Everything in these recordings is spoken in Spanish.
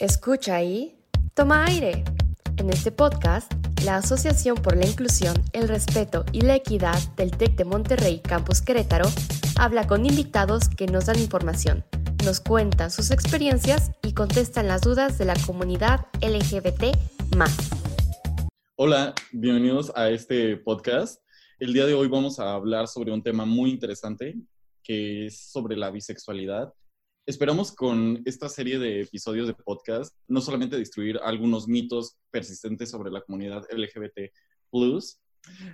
Escucha y toma aire. En este podcast, la Asociación por la Inclusión, el Respeto y la Equidad del TEC de Monterrey Campus Querétaro habla con invitados que nos dan información, nos cuentan sus experiencias y contestan las dudas de la comunidad LGBT. Hola, bienvenidos a este podcast. El día de hoy vamos a hablar sobre un tema muy interesante que es sobre la bisexualidad Esperamos con esta serie de episodios de podcast no solamente destruir algunos mitos persistentes sobre la comunidad LGBT,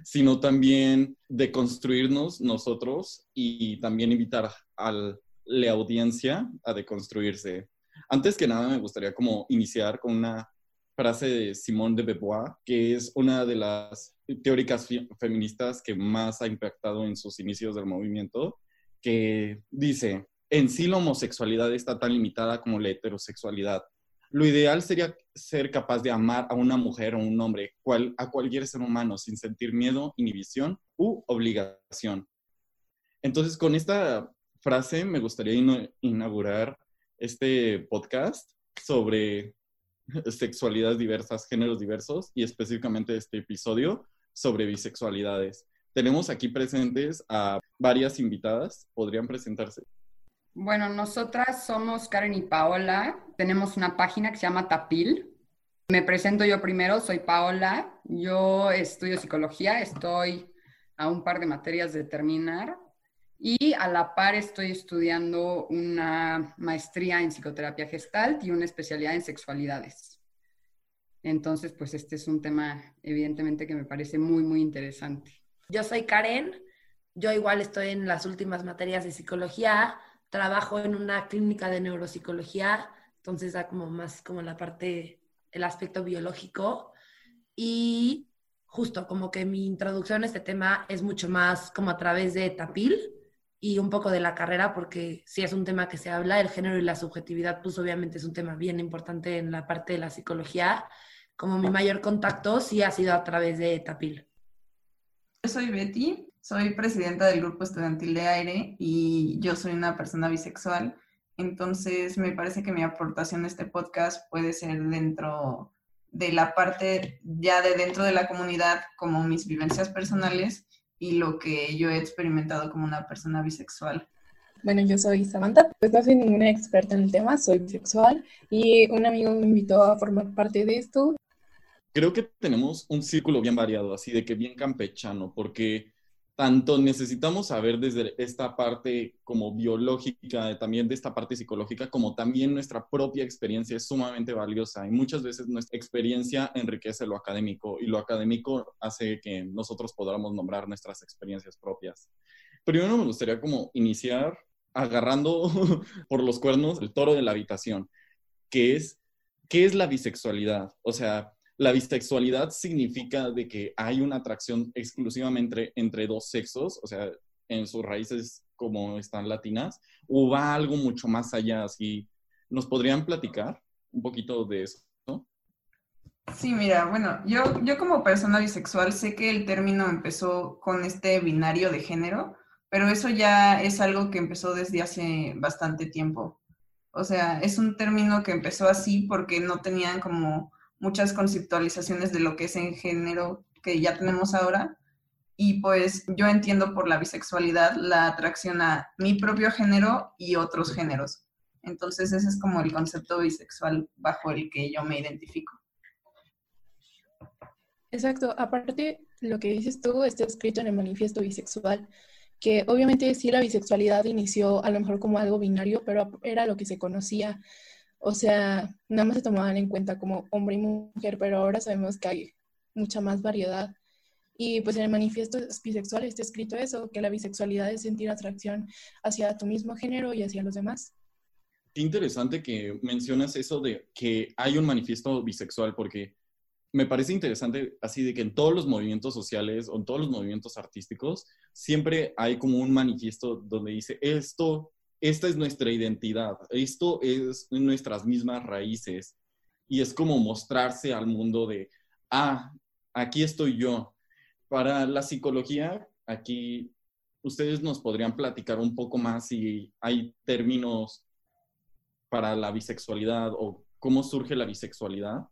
sino también deconstruirnos nosotros y también invitar a la audiencia a deconstruirse. Antes que nada, me gustaría como iniciar con una frase de Simone de Beauvoir, que es una de las teóricas feministas que más ha impactado en sus inicios del movimiento, que dice, en sí la homosexualidad está tan limitada como la heterosexualidad. Lo ideal sería ser capaz de amar a una mujer o un hombre, a cualquier ser humano, sin sentir miedo, inhibición u obligación. Entonces, con esta frase me gustaría inaugurar este podcast sobre sexualidades diversas, géneros diversos y específicamente este episodio sobre bisexualidades. Tenemos aquí presentes a varias invitadas. ¿Podrían presentarse? Bueno, nosotras somos Karen y Paola. Tenemos una página que se llama Tapil. Me presento yo primero, soy Paola. Yo estudio psicología, estoy a un par de materias de terminar y a la par estoy estudiando una maestría en psicoterapia gestalt y una especialidad en sexualidades. Entonces, pues este es un tema evidentemente que me parece muy, muy interesante. Yo soy Karen, yo igual estoy en las últimas materias de psicología, trabajo en una clínica de neuropsicología, entonces da como más como la parte, el aspecto biológico. Y justo como que mi introducción a este tema es mucho más como a través de Tapil y un poco de la carrera, porque si es un tema que se habla, el género y la subjetividad, pues obviamente es un tema bien importante en la parte de la psicología. Como mi mayor contacto sí ha sido a través de Tapil. Yo soy Betty, soy presidenta del grupo estudiantil de aire y yo soy una persona bisexual. Entonces, me parece que mi aportación a este podcast puede ser dentro de la parte ya de dentro de la comunidad, como mis vivencias personales y lo que yo he experimentado como una persona bisexual. Bueno, yo soy Samantha, pues no soy ninguna experta en el tema, soy bisexual y un amigo me invitó a formar parte de esto. Creo que tenemos un círculo bien variado, así de que bien campechano, porque tanto necesitamos saber desde esta parte como biológica, también de esta parte psicológica, como también nuestra propia experiencia es sumamente valiosa y muchas veces nuestra experiencia enriquece lo académico y lo académico hace que nosotros podamos nombrar nuestras experiencias propias. Primero me gustaría como iniciar agarrando por los cuernos el toro de la habitación, que es, ¿qué es la bisexualidad? O sea, la bisexualidad significa de que hay una atracción exclusivamente entre dos sexos, o sea, en sus raíces como están latinas, o va algo mucho más allá, así, ¿nos podrían platicar un poquito de eso? Sí, mira, bueno, yo, yo como persona bisexual sé que el término empezó con este binario de género, pero eso ya es algo que empezó desde hace bastante tiempo. O sea, es un término que empezó así porque no tenían como muchas conceptualizaciones de lo que es en género que ya tenemos ahora. Y pues yo entiendo por la bisexualidad la atracción a mi propio género y otros géneros. Entonces ese es como el concepto bisexual bajo el que yo me identifico. Exacto. Aparte, lo que dices tú está escrito en el manifiesto bisexual, que obviamente sí la bisexualidad inició a lo mejor como algo binario, pero era lo que se conocía o sea, nada más se tomaban en cuenta como hombre y mujer, pero ahora sabemos que hay mucha más variedad. Y pues en el manifiesto bisexual está escrito eso, que la bisexualidad es sentir atracción hacia tu mismo género y hacia los demás. Qué interesante que mencionas eso de que hay un manifiesto bisexual, porque me parece interesante así de que en todos los movimientos sociales o en todos los movimientos artísticos siempre hay como un manifiesto donde dice esto esta es nuestra identidad, esto es nuestras mismas raíces y es como mostrarse al mundo de, ah, aquí estoy yo. Para la psicología, aquí ustedes nos podrían platicar un poco más si hay términos para la bisexualidad o cómo surge la bisexualidad?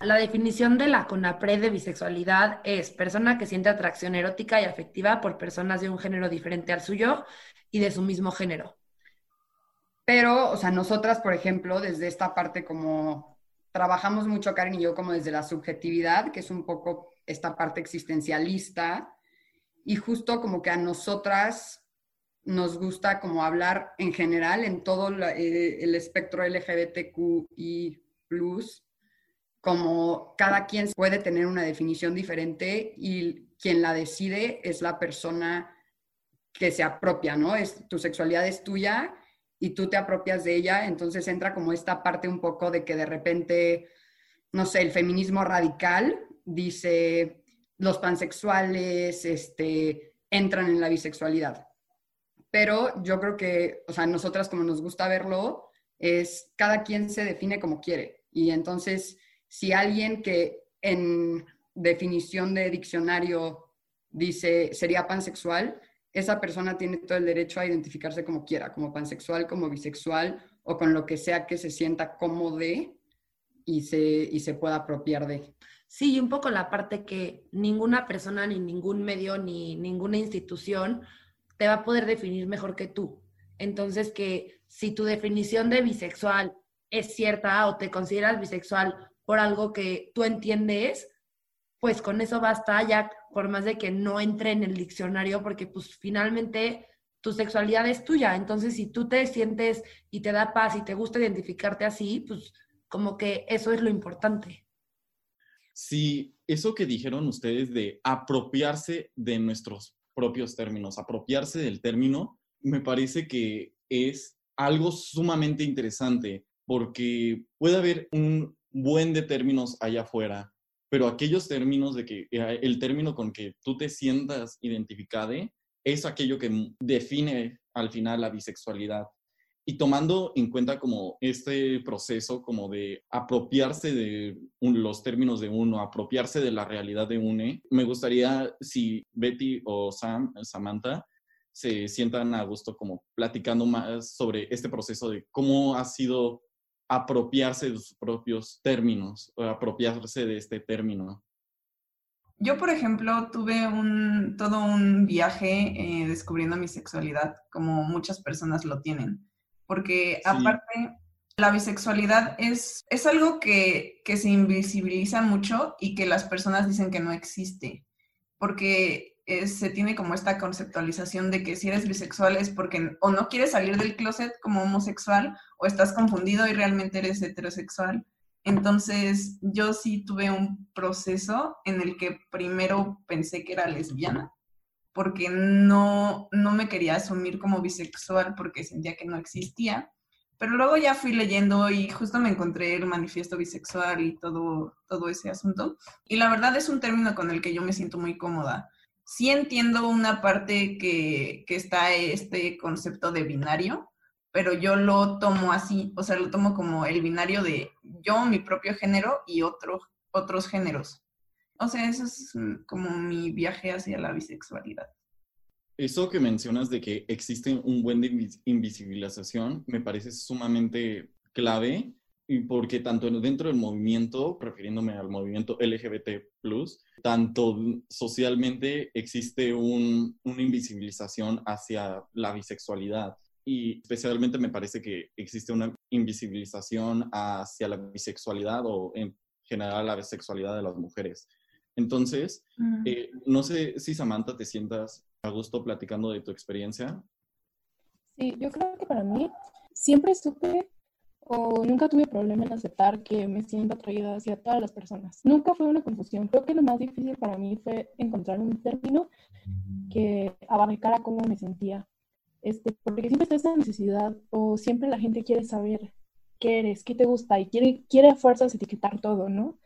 La definición de la CONAPRED de bisexualidad es persona que siente atracción erótica y afectiva por personas de un género diferente al suyo y de su mismo género. Pero, o sea, nosotras, por ejemplo, desde esta parte como trabajamos mucho, Karen y yo, como desde la subjetividad, que es un poco esta parte existencialista, y justo como que a nosotras nos gusta como hablar en general en todo eh, el espectro LGBTQI+, como cada quien puede tener una definición diferente y quien la decide es la persona que se apropia, ¿no? Es, tu sexualidad es tuya y tú te apropias de ella, entonces entra como esta parte un poco de que de repente, no sé, el feminismo radical dice los pansexuales este, entran en la bisexualidad. Pero yo creo que, o sea, nosotras como nos gusta verlo, es cada quien se define como quiere. Y entonces si alguien que en definición de diccionario dice sería pansexual, esa persona tiene todo el derecho a identificarse como quiera, como pansexual, como bisexual o con lo que sea que se sienta cómodo y se, y se pueda apropiar de. Sí, y un poco la parte que ninguna persona, ni ningún medio, ni ninguna institución te va a poder definir mejor que tú. Entonces, que si tu definición de bisexual es cierta o te consideras bisexual por algo que tú entiendes, pues con eso basta ya, por más de que no entre en el diccionario, porque pues finalmente tu sexualidad es tuya. Entonces, si tú te sientes y te da paz y te gusta identificarte así, pues como que eso es lo importante. Sí, eso que dijeron ustedes de apropiarse de nuestros propios términos, apropiarse del término, me parece que es algo sumamente interesante porque puede haber un buen de términos allá afuera, pero aquellos términos de que eh, el término con que tú te sientas identificado es aquello que define al final la bisexualidad. Y tomando en cuenta como este proceso como de apropiarse de los términos de uno, apropiarse de la realidad de uno, me gustaría si Betty o Sam, Samantha, se sientan a gusto como platicando más sobre este proceso de cómo ha sido apropiarse de sus propios términos, o apropiarse de este término. Yo, por ejemplo, tuve un, todo un viaje eh, descubriendo mi sexualidad, como muchas personas lo tienen, porque aparte la bisexualidad es, es algo que, que se invisibiliza mucho y que las personas dicen que no existe, porque se tiene como esta conceptualización de que si eres bisexual es porque o no quieres salir del closet como homosexual o estás confundido y realmente eres heterosexual. Entonces yo sí tuve un proceso en el que primero pensé que era lesbiana porque no, no me quería asumir como bisexual porque sentía que no existía. Pero luego ya fui leyendo y justo me encontré el manifiesto bisexual y todo, todo ese asunto. Y la verdad es un término con el que yo me siento muy cómoda sí entiendo una parte que, está este concepto de binario, pero yo lo tomo así, o sea, lo tomo como el binario de yo, mi propio género y otros otros géneros. O sea, eso es como mi viaje hacia la bisexualidad. Eso que mencionas de que existe un buen de invisibilización me parece sumamente clave y porque tanto dentro del movimiento, refiriéndome al movimiento LGBT, tanto socialmente existe una invisibilización hacia la bisexualidad. Y especialmente me parece que existe una invisibilización hacia la bisexualidad o en general la bisexualidad de las mujeres. Entonces, mm. eh, no sé si Samantha te sientas a gusto platicando de tu experiencia. Sí, yo creo que para mí siempre supe o nunca tuve problema en aceptar que me siento atraída hacia todas las personas. Nunca fue una confusión. Creo que lo más difícil para mí fue encontrar un término que abarcara cómo me sentía. Este, porque siempre está esa necesidad o siempre la gente quiere saber qué eres, qué te gusta y quiere, quiere a fuerzas etiquetar todo, ¿no?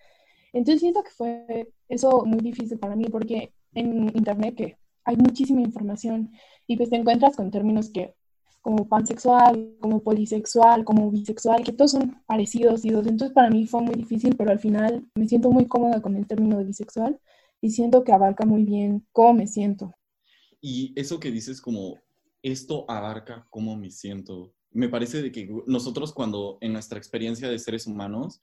Entonces siento que fue eso muy difícil para mí porque en internet hay muchísima información y pues te encuentras con términos que como pansexual, como polisexual, como bisexual, que todos son parecidos y dos. Entonces para mí fue muy difícil, pero al final me siento muy cómoda con el término de bisexual y siento que abarca muy bien cómo me siento. Y eso que dices como, esto abarca cómo me siento, me parece de que nosotros cuando en nuestra experiencia de seres humanos,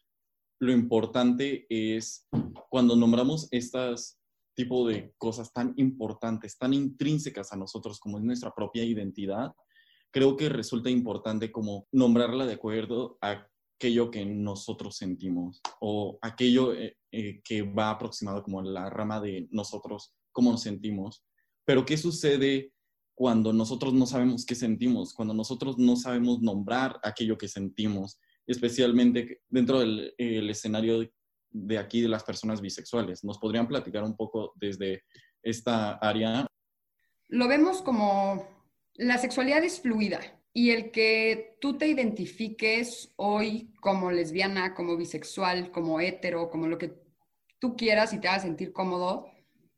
lo importante es cuando nombramos estas tipo de cosas tan importantes, tan intrínsecas a nosotros como es nuestra propia identidad, creo que resulta importante como nombrarla de acuerdo a aquello que nosotros sentimos o aquello eh, eh, que va aproximado como la rama de nosotros, cómo nos sentimos. Pero ¿qué sucede cuando nosotros no sabemos qué sentimos? Cuando nosotros no sabemos nombrar aquello que sentimos, especialmente dentro del escenario de aquí de las personas bisexuales. ¿Nos podrían platicar un poco desde esta área? Lo vemos como la sexualidad es fluida y el que tú te identifiques hoy como lesbiana, como bisexual, como hetero, como lo que tú quieras y te haga sentir cómodo,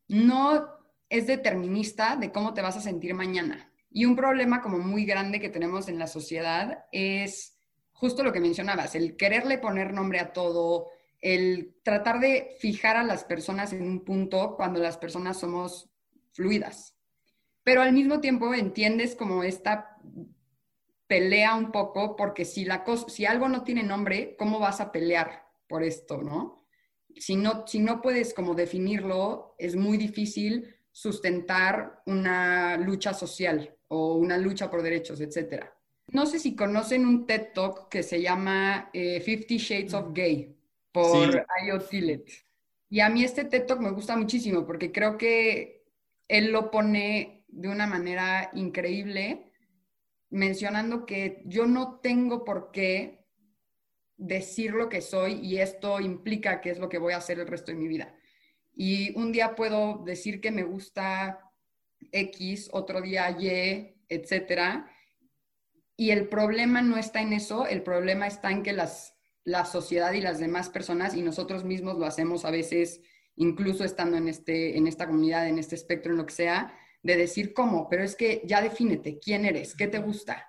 no es determinista de cómo te vas a sentir mañana. Y un problema como muy grande que tenemos en la sociedad es justo lo que mencionabas, el quererle poner nombre a todo, el tratar de fijar a las personas en un punto cuando las personas somos fluidas. Pero al mismo tiempo entiendes como esta pelea un poco, porque si, la si algo no tiene nombre, ¿cómo vas a pelear por esto, no? Si no, si no puedes como definirlo, es muy difícil sustentar una lucha social o una lucha por derechos, etc. No sé si conocen un TED Talk que se llama eh, Fifty Shades of Gay por sí. Y a mí este TED Talk me gusta muchísimo porque creo que él lo pone de una manera increíble mencionando que yo no tengo por qué decir lo que soy y esto implica que es lo que voy a hacer el resto de mi vida. Y un día puedo decir que me gusta X, otro día Y, etcétera. Y el problema no está en eso, el problema está en que las, la sociedad y las demás personas y nosotros mismos lo hacemos a veces, incluso estando en, este, en esta comunidad, en este espectro, en lo que sea, de decir cómo, pero es que ya defínete, quién eres, qué te gusta.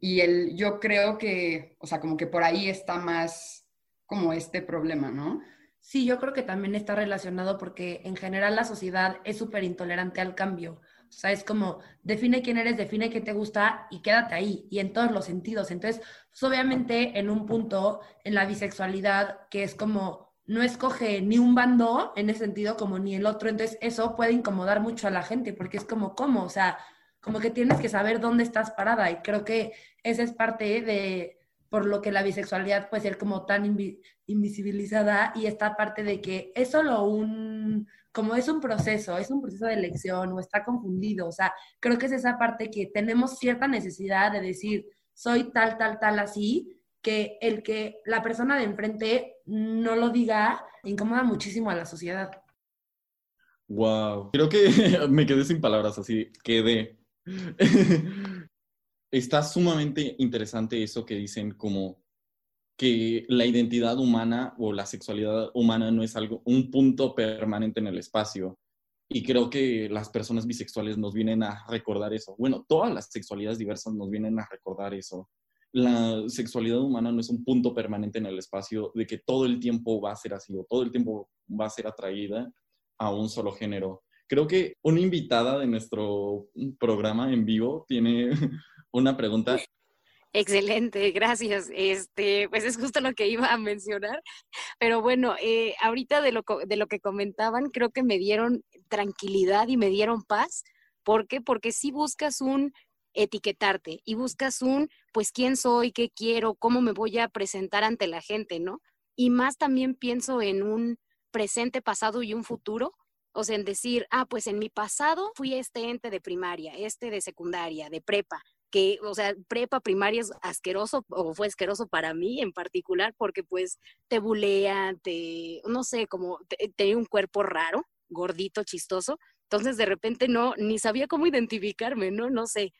Y yo creo que, o sea, como que por ahí está más como este problema, ¿no? Sí, yo creo que también está relacionado porque en general la sociedad es súper intolerante al cambio. O sea, es como, define quién eres, define qué te gusta y quédate ahí, y en todos los sentidos. Entonces, pues obviamente en un punto, en la bisexualidad, que es como, no escoge ni un bando en ese sentido como ni el otro, entonces eso puede incomodar mucho a la gente porque es como, ¿cómo? O sea, como que tienes que saber dónde estás parada y creo que esa es parte de por lo que la bisexualidad puede ser como tan invisibilizada y esta parte de que es solo un, como es un proceso, es un proceso de elección o está confundido, o sea, creo que es esa parte que tenemos cierta necesidad de decir, soy tal, tal, tal así, que el que la persona de enfrente no lo diga incomoda muchísimo a la sociedad. Wow, creo que me quedé sin palabras así, quedé. Está sumamente interesante eso que dicen como que la identidad humana o la sexualidad humana no es algo, un punto permanente en el espacio. Y creo que las personas bisexuales nos vienen a recordar eso. Bueno, todas las sexualidades diversas nos vienen a recordar eso la sexualidad humana no es un punto permanente en el espacio de que todo el tiempo va a ser así o todo el tiempo va a ser atraída a un solo género. Creo que una invitada de nuestro programa en vivo tiene una pregunta. Excelente, gracias. Este, pues es justo lo que iba a mencionar. Pero bueno, eh, ahorita de lo, de lo que comentaban, creo que me dieron tranquilidad y me dieron paz. ¿Por qué? Porque si buscas un etiquetarte y buscas un, pues, quién soy, qué quiero, cómo me voy a presentar ante la gente, ¿no? Y más también pienso en un presente, pasado y un futuro, o sea, en decir, ah, pues en mi pasado fui este ente de primaria, este de secundaria, de prepa, que, o sea, prepa, primaria es asqueroso o fue asqueroso para mí en particular porque pues te bulean, te, no sé, como tenía un cuerpo raro, gordito, chistoso. Entonces de repente no, ni sabía cómo identificarme, ¿no? No sé,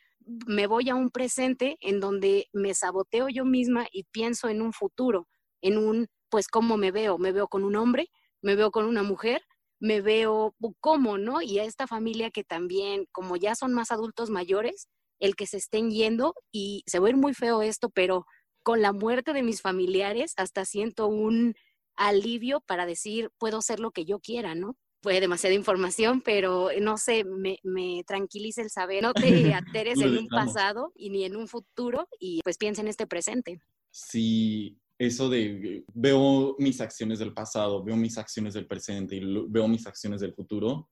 me voy a un presente en donde me saboteo yo misma y pienso en un futuro, en un, pues, ¿cómo me veo? ¿Me veo con un hombre? ¿Me veo con una mujer? ¿Me veo cómo, no? Y a esta familia que también, como ya son más adultos mayores, el que se estén yendo, y se va a ir muy feo esto, pero con la muerte de mis familiares hasta siento un alivio para decir, puedo ser lo que yo quiera, ¿no? Fue demasiada información, pero no sé, me, me tranquiliza el saber, no te ateres en un pasado y ni en un futuro y pues piensa en este presente. Sí, eso de veo mis acciones del pasado, veo mis acciones del presente y veo mis acciones del futuro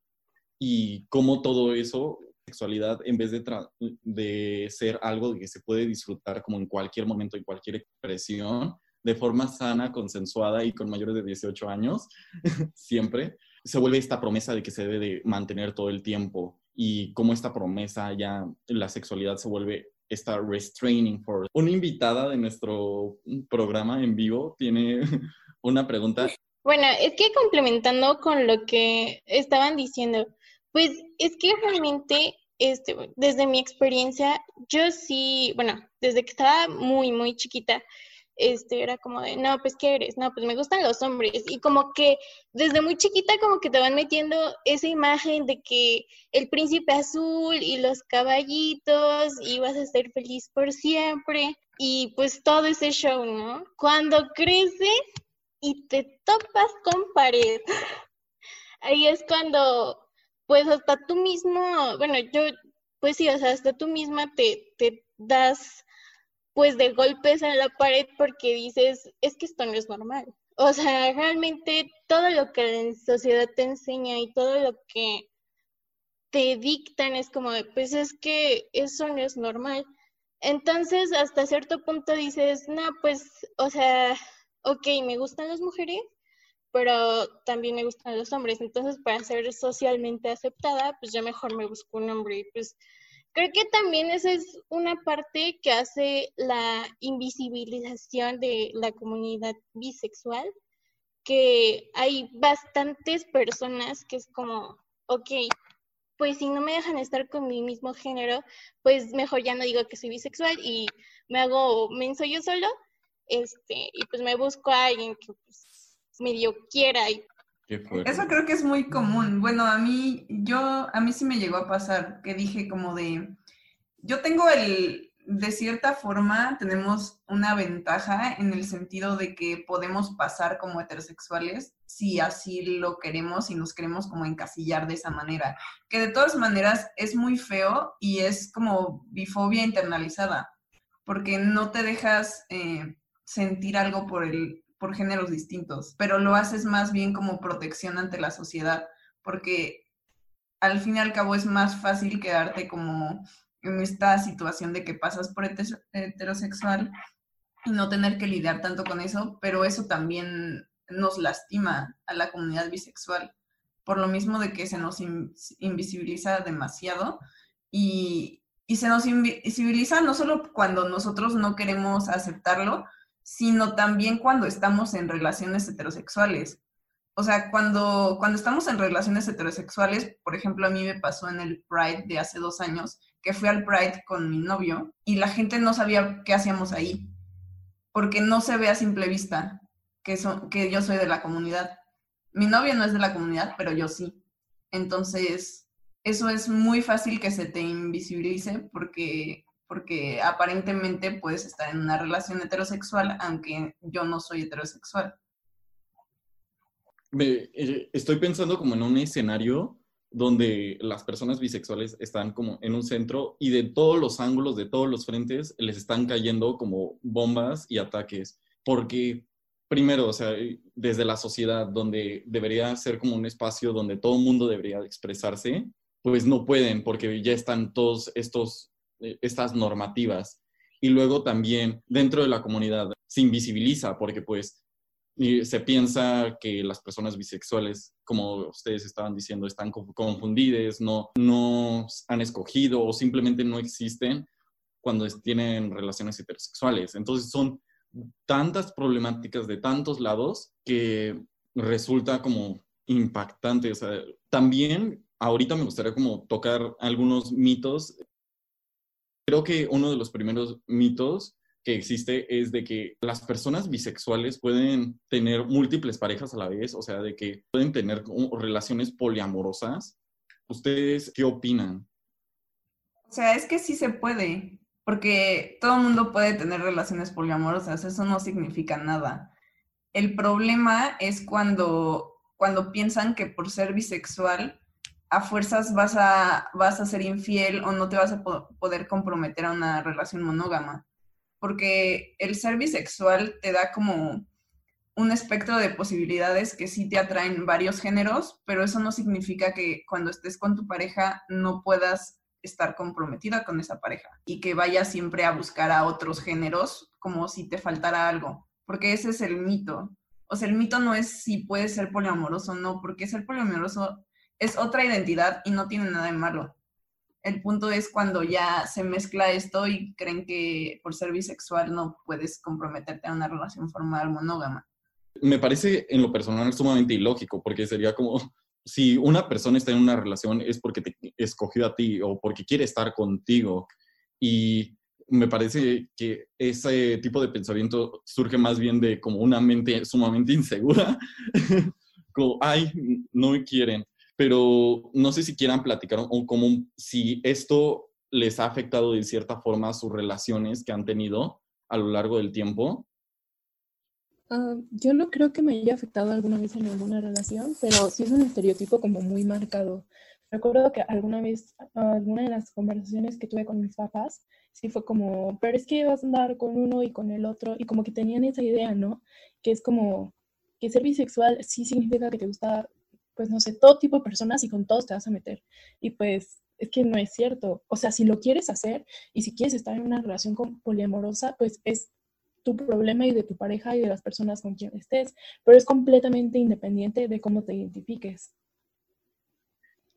y cómo todo eso, sexualidad, en vez de, de ser algo que se puede disfrutar como en cualquier momento, en cualquier expresión, de forma sana, consensuada y con mayores de 18 años, siempre, se vuelve esta promesa de que se debe de mantener todo el tiempo y cómo esta promesa ya, la sexualidad se vuelve esta restraining force. Una invitada de nuestro programa en vivo tiene una pregunta. Bueno, es que complementando con lo que estaban diciendo, pues es que realmente, este, desde mi experiencia, yo sí, bueno, desde que estaba muy, muy chiquita, este, era como de, no, pues, ¿qué eres? No, pues me gustan los hombres. Y como que desde muy chiquita como que te van metiendo esa imagen de que el príncipe azul y los caballitos y vas a ser feliz por siempre. Y pues todo ese show, ¿no? Cuando creces y te topas con pared, ahí es cuando, pues hasta tú mismo, bueno, yo, pues sí, hasta tú misma te, te das pues de golpes en la pared porque dices, es que esto no es normal. O sea, realmente todo lo que la sociedad te enseña y todo lo que te dictan es como, pues es que eso no es normal. Entonces, hasta cierto punto dices, no, pues, o sea, ok, me gustan las mujeres, pero también me gustan los hombres. Entonces, para ser socialmente aceptada, pues yo mejor me busco un hombre. Y pues Creo que también esa es una parte que hace la invisibilización de la comunidad bisexual, que hay bastantes personas que es como, ok, pues si no me dejan estar con mi mismo género, pues mejor ya no digo que soy bisexual y me hago menso yo solo, este, y pues me busco a alguien que pues, medio quiera y eso creo que es muy común. Bueno, a mí, yo, a mí sí me llegó a pasar que dije como de, yo tengo el, de cierta forma, tenemos una ventaja en el sentido de que podemos pasar como heterosexuales si así lo queremos y nos queremos como encasillar de esa manera. Que de todas maneras es muy feo y es como bifobia internalizada, porque no te dejas eh, sentir algo por el por géneros distintos, pero lo haces más bien como protección ante la sociedad, porque al fin y al cabo es más fácil quedarte como en esta situación de que pasas por heterosexual y no tener que lidiar tanto con eso, pero eso también nos lastima a la comunidad bisexual, por lo mismo de que se nos invisibiliza demasiado y, y se nos invisibiliza no solo cuando nosotros no queremos aceptarlo, sino también cuando estamos en relaciones heterosexuales. O sea, cuando, cuando estamos en relaciones heterosexuales, por ejemplo, a mí me pasó en el Pride de hace dos años, que fui al Pride con mi novio y la gente no sabía qué hacíamos ahí, porque no se ve a simple vista que, que yo soy de la comunidad. Mi novio no es de la comunidad, pero yo sí. Entonces, eso es muy fácil que se te invisibilice porque porque aparentemente puedes estar en una relación heterosexual, aunque yo no soy heterosexual. Eh, estoy pensando como en un escenario donde las personas bisexuales están como en un centro y de todos los ángulos, de todos los frentes, les están cayendo como bombas y ataques. Porque, primero, o sea, desde la sociedad, donde debería ser como un espacio donde todo el mundo debería expresarse, pues no pueden porque ya están todos estos eh, estas normativas. Y luego también dentro de la comunidad se invisibiliza porque pues se piensa que las personas bisexuales, como ustedes estaban diciendo, están confundidas, no, no han escogido o simplemente no existen cuando tienen relaciones heterosexuales. Entonces son tantas problemáticas de tantos lados que resulta como impactante. También ahorita me gustaría como tocar algunos mitos Creo que uno de los primeros mitos que existe es de que las personas bisexuales pueden tener múltiples parejas a la vez, o sea, de que pueden tener relaciones poliamorosas. ¿Ustedes qué opinan? O sea, es que sí se puede, porque todo el mundo puede tener relaciones poliamorosas, eso no significa nada. El problema es cuando cuando piensan que por ser bisexual a fuerzas vas a, vas a ser infiel o no te vas a poder comprometer a una relación monógama. Porque el ser bisexual te da como un espectro de posibilidades que sí te atraen varios géneros, pero eso no significa que cuando estés con tu pareja no puedas estar comprometida con esa pareja y que vayas siempre a buscar a otros géneros como si te faltara algo, porque ese es el mito. O sea, el mito no es si puedes ser poliamoroso o no, porque ser poliamoroso es otra identidad y no tiene nada de malo. El punto es cuando ya se mezcla esto y creen que por ser bisexual no puedes comprometerte a una relación formal monógama. Me parece en lo personal sumamente ilógico, porque sería como, si una persona está en una relación es porque te escogió a ti o porque quiere estar contigo. Y me parece que ese tipo de pensamiento surge más bien de como una mente sumamente insegura, como, ay, no me quieren pero no sé si quieran platicar o como si esto les ha afectado de cierta forma sus relaciones que han tenido a lo largo del tiempo. Ah, yo no creo que me haya afectado alguna vez en alguna relación, pero sí es un estereotipo como muy marcado. Recuerdo que alguna vez, alguna de las conversaciones que tuve con mis papás, sí fue como, pero es que vas a andar con uno y con el otro, y como que tenían esa idea, ¿no? Que es como que ser bisexual sí significa que te gusta pues no sé, todo tipo de personas y con todos te vas a meter. Y pues es que no es cierto. O sea, si lo quieres hacer y si quieres estar en una relación con, poliamorosa, pues es tu problema y de tu pareja y de las personas con quien estés, pero es completamente independiente de cómo te identifiques.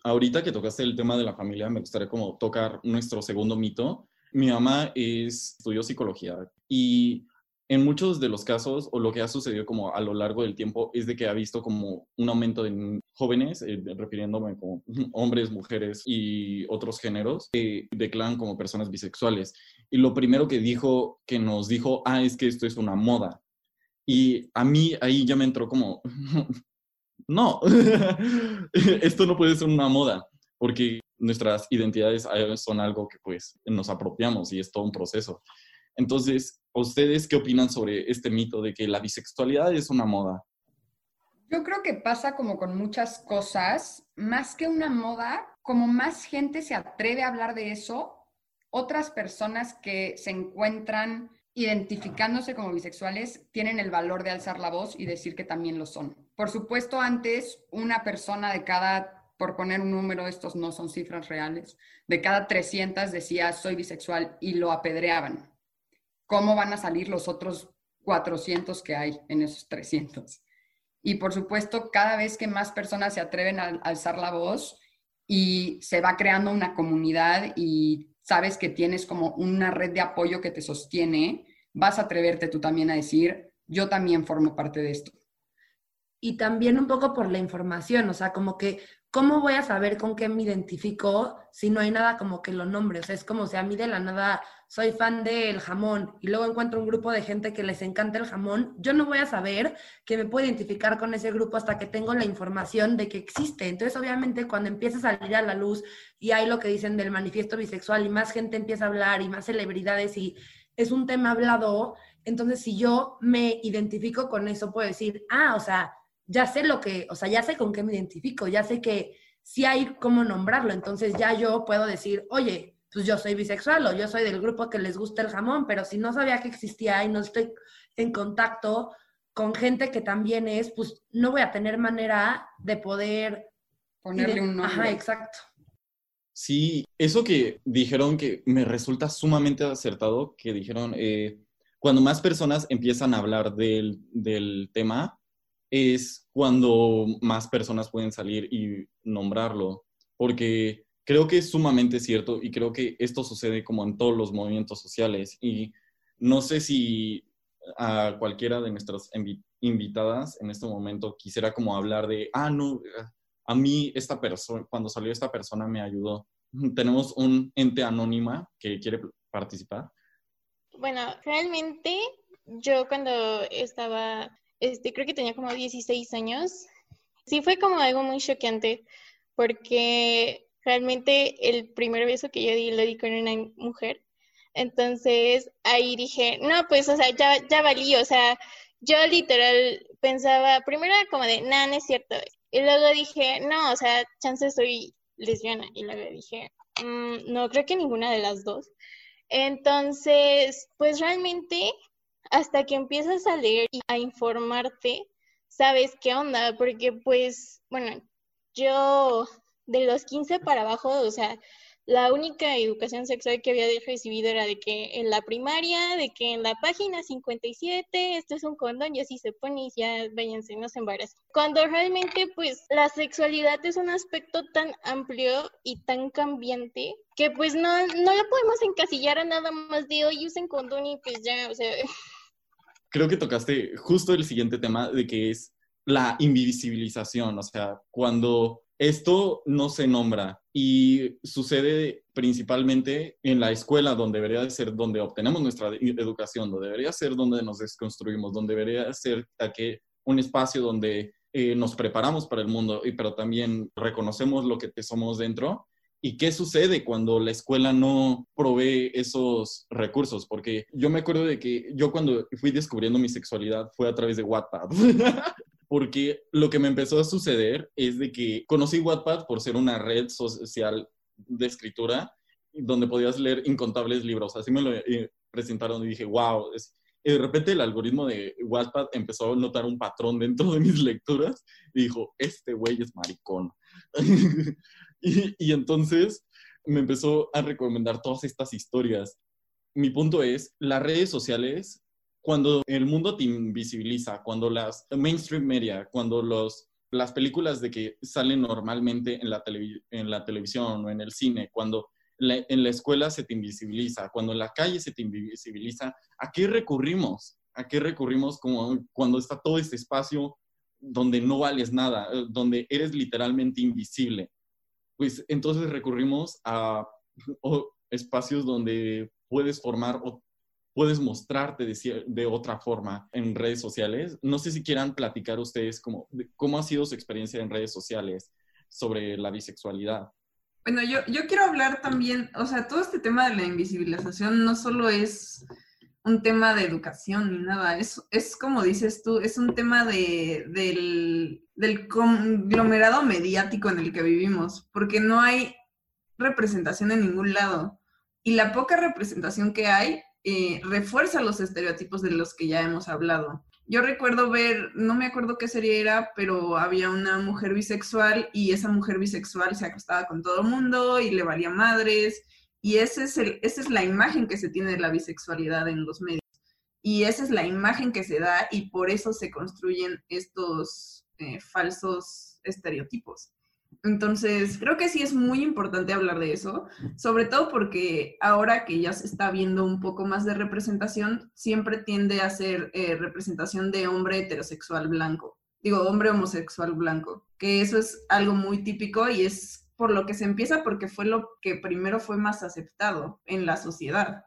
Ahorita que tocaste el tema de la familia, me gustaría como tocar nuestro segundo mito. Mi mamá es, estudió psicología y en muchos de los casos, o lo que ha sucedido como a lo largo del tiempo, es de que ha visto como un aumento de jóvenes, eh, refiriéndome como hombres, mujeres y otros géneros, que declaran como personas bisexuales. Y lo primero que dijo, que nos dijo, ah, es que esto es una moda. Y a mí ahí ya me entró como, no, esto no puede ser una moda, porque nuestras identidades eh, son algo que pues nos apropiamos y es todo un proceso. Entonces, ¿ustedes qué opinan sobre este mito de que la bisexualidad es una moda? Yo creo que pasa como con muchas cosas, más que una moda, como más gente se atreve a hablar de eso, otras personas que se encuentran identificándose como bisexuales tienen el valor de alzar la voz y decir que también lo son. Por supuesto, antes una persona de cada, por poner un número, estos no son cifras reales, de cada 300 decía soy bisexual y lo apedreaban. ¿Cómo van a salir los otros 400 que hay en esos 300? Y por supuesto, cada vez que más personas se atreven a alzar la voz y se va creando una comunidad y sabes que tienes como una red de apoyo que te sostiene, vas a atreverte tú también a decir, yo también formo parte de esto. Y también un poco por la información, o sea, como que ¿cómo voy a saber con qué me identifico si no hay nada como que lo nombre? O sea, es como si a mí de la nada soy fan del jamón y luego encuentro un grupo de gente que les encanta el jamón, yo no voy a saber que me puedo identificar con ese grupo hasta que tengo la información de que existe. Entonces, obviamente, cuando empieza a salir a la luz y hay lo que dicen del manifiesto bisexual y más gente empieza a hablar y más celebridades y es un tema hablado, entonces si yo me identifico con eso, puedo decir, ah, o sea, ya sé lo que, o sea, ya sé con qué me identifico, ya sé que sí hay cómo nombrarlo, entonces ya yo puedo decir, oye, pues yo soy bisexual o yo soy del grupo que les gusta el jamón, pero si no sabía que existía y no estoy en contacto con gente que también es, pues no voy a tener manera de poder ponerle un nombre. Ajá, exacto. Sí, eso que dijeron que me resulta sumamente acertado, que dijeron, eh, cuando más personas empiezan a hablar del, del tema, es cuando más personas pueden salir y nombrarlo, porque creo que es sumamente cierto y creo que esto sucede como en todos los movimientos sociales y no sé si a cualquiera de nuestras invitadas en este momento quisiera como hablar de, ah, no, a mí esta persona, cuando salió esta persona me ayudó. Tenemos un ente anónima que quiere participar. Bueno, realmente yo cuando estaba este, creo que tenía como 16 años. Sí fue como algo muy choqueante porque realmente el primer beso que yo di lo di con una mujer. Entonces ahí dije, no, pues, o sea, ya, ya valí, o sea, yo literal pensaba, primero como de, nada, no es cierto. Y luego dije, no, o sea, chance soy lesbiana. Y luego dije, mm, no, creo que ninguna de las dos. Entonces, pues realmente, hasta que empiezas a leer y a informarte, sabes qué onda, porque pues, bueno, yo de los 15 para abajo, o sea, la única educación sexual que había recibido era de que en la primaria, de que en la página 57, esto es un condón y así se pone y ya váyanse, no se embarazan. Cuando realmente pues la sexualidad es un aspecto tan amplio y tan cambiante que pues no, no lo podemos encasillar a nada más de hoy usen condón y pues ya, o sea... Creo que tocaste justo el siguiente tema de que es la invisibilización, o sea, cuando esto no se nombra y sucede principalmente en la escuela, donde debería de ser donde obtenemos nuestra educación, donde debería ser donde nos desconstruimos, donde debería ser un espacio donde eh, nos preparamos para el mundo, y, pero también reconocemos lo que somos dentro. ¿Y qué sucede cuando la escuela no provee esos recursos? Porque yo me acuerdo de que yo cuando fui descubriendo mi sexualidad fue a través de WhatsApp. porque lo que me empezó a suceder es de que conocí Wattpad por ser una red social de escritura donde podías leer incontables libros. Así me lo eh, presentaron y dije, wow. y de repente el algoritmo de Wattpad empezó a notar un patrón dentro de mis lecturas y dijo, este güey es maricón. y, entonces me empezó a recomendar todas estas historias. Mi punto es, las redes sociales cuando el mundo te invisibiliza, cuando las mainstream media, cuando los, las películas de que salen normalmente en la, en la televisión o en el cine, cuando en la escuela se te invisibiliza, cuando en la calle se te invisibiliza, ¿a qué recurrimos? ¿A qué recurrimos como cuando está todo este espacio donde no vales nada, eh, donde eres literalmente invisible? Pues entonces recurrimos a espacios donde puedes formar puedes mostrarte de, otra forma en redes sociales. No sé si quieran platicar ustedes cómo, cómo ha sido su experiencia en redes sociales sobre la bisexualidad. Bueno, yo, yo quiero hablar también, o sea, todo este tema de la invisibilización no solo es un tema de educación ni nada, es, es como dices tú, es un tema de, del, del conglomerado mediático en el que vivimos, porque no hay representación en ningún lado. Y la poca representación que hay eh, refuerza los estereotipos de los que ya hemos hablado. Yo recuerdo ver, no me acuerdo qué serie era, pero había una mujer bisexual y esa mujer bisexual se acostaba con todo el mundo y le valía madres. Y ese es esa es la imagen que se tiene de la bisexualidad en los medios. Y esa es la imagen que se da y por eso se construyen estos eh, falsos estereotipos. Entonces, creo que sí es muy importante hablar de eso, sobre todo porque ahora que ya se está viendo un poco más de representación, siempre tiende a ser eh, representación de hombre heterosexual blanco, digo, hombre homosexual blanco, que eso es algo muy típico y es por lo que se empieza porque fue lo que primero fue más aceptado en la sociedad.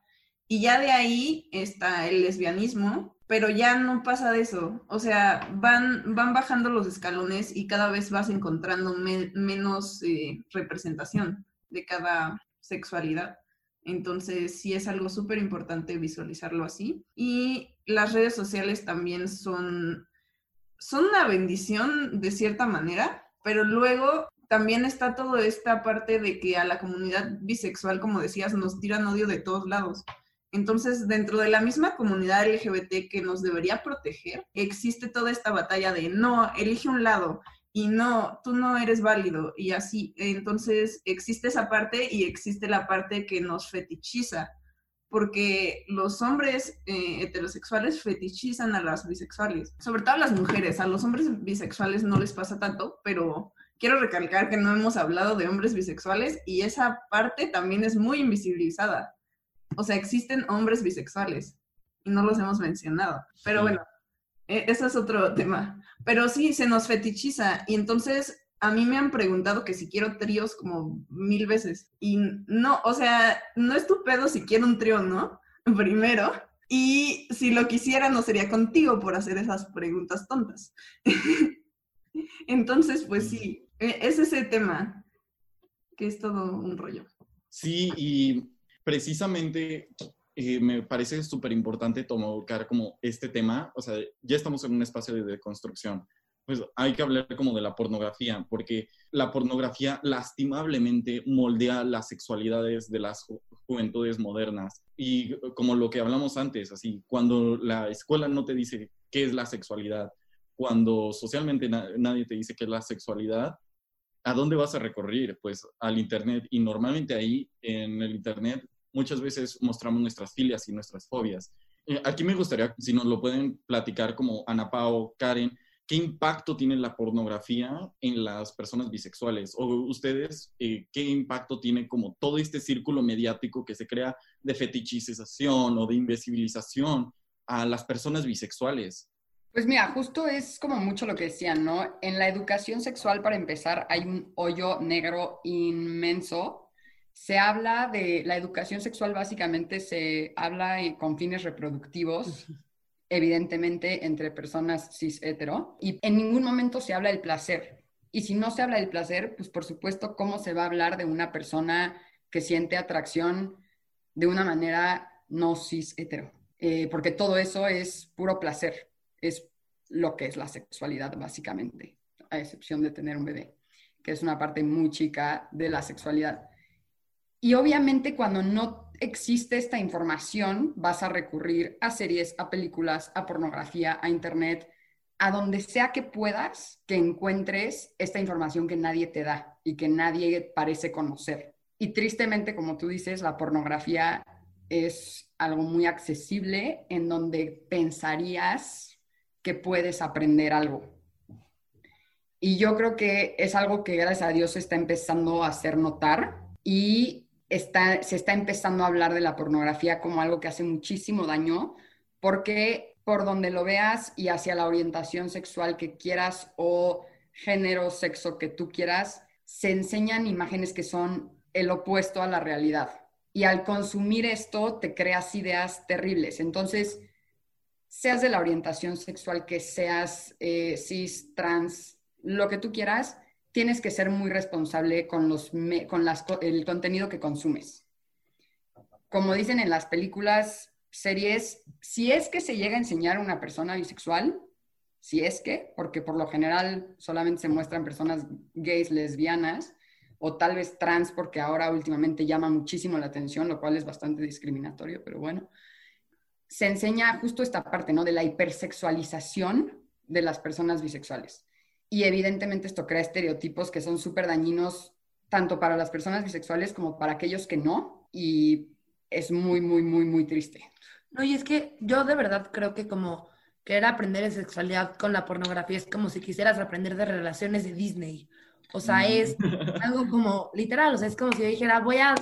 Y ya de ahí está el lesbianismo, pero ya no pasa de eso. O sea, van, van bajando los escalones y cada vez vas encontrando menos eh, representación de cada sexualidad. Entonces, sí es algo súper importante visualizarlo así. Y las redes sociales también son, son una bendición de cierta manera, pero luego también está toda esta parte de que a la comunidad bisexual, como decías, nos tiran odio de todos lados. Entonces, dentro de la misma comunidad LGBT que nos debería proteger, existe toda esta batalla de no, elige un lado y no, tú no eres válido y así. Entonces, existe esa parte y existe la parte que nos fetichiza, porque los hombres eh, heterosexuales fetichizan a las bisexuales, sobre todo a las mujeres. A los hombres bisexuales no les pasa tanto, pero quiero recalcar que no hemos hablado de hombres bisexuales y esa parte también es muy invisibilizada o sea, existen hombres bisexuales y no los hemos mencionado. Pero bueno, e, ese es otro tema. Pero sí, se nos fetichiza y entonces a mí me han preguntado que si quiero tríos como mil veces. Y no, o sea, no es tu pedo si quiero un trío, ¿no? Primero. Y si lo quisiera, no sería contigo por hacer esas preguntas tontas. Entonces, pues sí, es ese tema, que es todo un rollo. Sí, y precisamente eh, me parece súper importante tocar como este tema, o sea, ya estamos en un espacio de deconstrucción, pues hay que hablar como de la pornografía, porque la pornografía lastimablemente moldea las sexualidades de las juventudes modernas. Y como lo que hablamos antes, así, cuando la escuela no te dice qué es la sexualidad, cuando socialmente nadie te dice qué es la sexualidad, ¿a dónde vas a recorrer? Pues al Internet. Y normalmente ahí, en el Internet, muchas veces mostramos nuestras filias y nuestras fobias. Eh, aquí me gustaría, si nos lo pueden platicar como Ana Pao, Karen, ¿qué impacto tiene la pornografía en las personas bisexuales? O ustedes, eh, ¿qué impacto tiene como todo este círculo mediático que se crea de fetichización o de invisibilización a las personas bisexuales? Pues mira, justo es como mucho lo que decían, ¿no? En la educación sexual, para empezar, hay un hoyo negro inmenso. Se habla de la educación sexual, básicamente se habla con fines reproductivos, evidentemente entre personas cis hetero, y en ningún momento se habla del placer. Y si no se habla del placer, pues por supuesto, ¿cómo se va a hablar de una persona que siente atracción de una manera no cis hetero? Eh, porque todo eso es puro placer es lo que es la sexualidad básicamente, a excepción de tener un bebé, que es una parte muy chica de la sexualidad. Y obviamente cuando no existe esta información, vas a recurrir a series, a películas, a pornografía, a internet, a donde sea que puedas que encuentres esta información que nadie te da y que nadie parece conocer. Y tristemente, como tú dices, la pornografía es algo muy accesible en donde pensarías que puedes aprender algo. Y yo creo que es algo que gracias a Dios se está empezando a hacer notar y está, se está empezando a hablar de la pornografía como algo que hace muchísimo daño porque por donde lo veas y hacia la orientación sexual que quieras o género, sexo que tú quieras, se enseñan imágenes que son el opuesto a la realidad. Y al consumir esto te creas ideas terribles. Entonces, seas de la orientación sexual que seas, eh, cis, trans, lo que tú quieras, tienes que ser muy responsable con, los con las, el contenido que consumes. Como dicen en las películas, series, si es que se llega a enseñar a una persona bisexual, si es que, porque por lo general solamente se muestran personas gays, lesbianas, o tal vez trans, porque ahora últimamente llama muchísimo la atención, lo cual es bastante discriminatorio, pero bueno se enseña justo esta parte, ¿no? De la hipersexualización de las personas bisexuales. Y evidentemente esto crea estereotipos que son súper dañinos tanto para las personas bisexuales como para aquellos que no. Y es muy, muy, muy, muy triste. No, y es que yo de verdad creo que como querer aprender de sexualidad con la pornografía es como si quisieras aprender de relaciones de Disney. O sea, es algo como literal, o sea, es como si yo dijera, voy a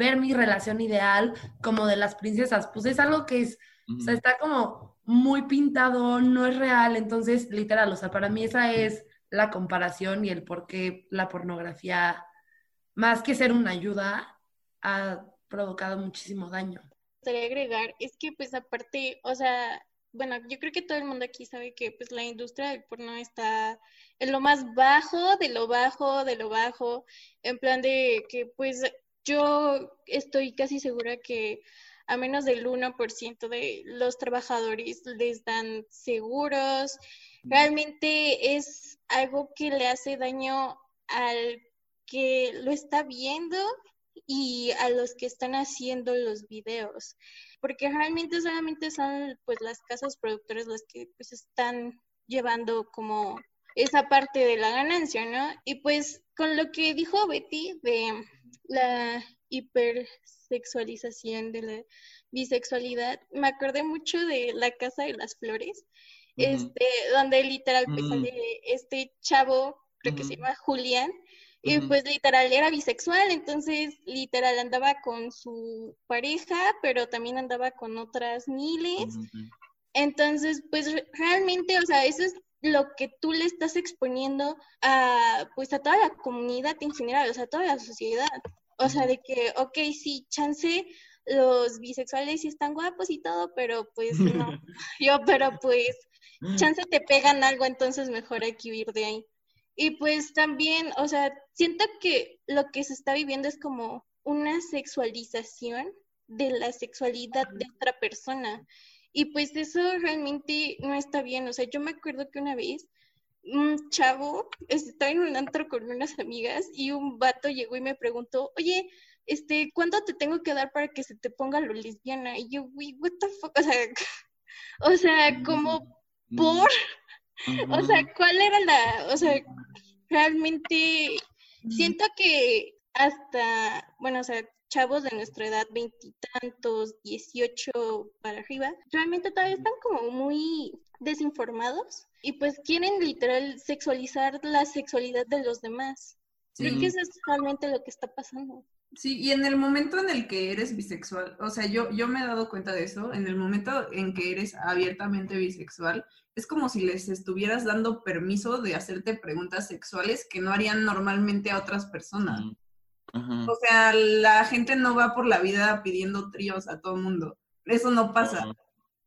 ver mi relación ideal como de las princesas. Pues es algo que es o sea, está como muy pintado, no es real, entonces, literal, o sea, para mí esa es la comparación y el por qué la pornografía, más que ser una ayuda, ha provocado muchísimo daño. Quería agregar, es que pues aparte, o sea, bueno, yo creo que todo el mundo aquí sabe que pues la industria del porno está en lo más bajo, de lo bajo, de lo bajo, en plan de que pues yo estoy casi segura que a menos del 1% de los trabajadores les dan seguros. Realmente es algo que le hace daño al que lo está viendo y a los que están haciendo los videos, porque realmente solamente son pues las casas productoras las que pues están llevando como esa parte de la ganancia, ¿no? Y pues con lo que dijo Betty de la hipersexualización de la bisexualidad, me acordé mucho de La Casa de las Flores, este, donde literal pues, mm. este chavo, creo que se llama Julián, y pues literal era bisexual, entonces literal andaba con su pareja, pero también andaba con otras miles. Entonces, pues realmente, o sea, eso es lo que tú le estás exponiendo a pues a toda la comunidad en general, o sea, a toda la sociedad. O sea, de que, ok, sí, chance, los bisexuales sí están guapos y todo, pero pues no. Yo, pero pues, chance te pegan algo, entonces mejor hay que huir de ahí. Y pues también, o sea, siento que lo que se está viviendo es como una sexualización de la sexualidad de otra persona. Y pues eso realmente no está bien. O sea, yo me acuerdo que una vez un chavo estaba en un antro con unas amigas y un vato llegó y me preguntó, oye, este, ¿cuánto te tengo que dar para que se te ponga lo lesbiana? Y yo, güey, what the fuck, o sea, o sea, como Mm, por, o sea. ¿cuál era la, o sea, realmente siento que hasta, bueno, o sea, chavos de nuestra edad, veintitantos, dieciocho para arriba, realmente todavía están como muy desinformados y pues quieren literal sexualizar la sexualidad de los demás. Creo que Sí, eso es realmente lo que está pasando. sí, y en el momento en el que eres bisexual, o sea, yo, yo me he dado cuenta de eso, en el momento en que eres abiertamente bisexual, es como si les estuvieras dando permiso de hacerte preguntas sexuales que no harían normalmente a otras personas. Ajá. O sea, la gente no va por la vida pidiendo tríos a todo mundo. Eso no pasa. Ajá.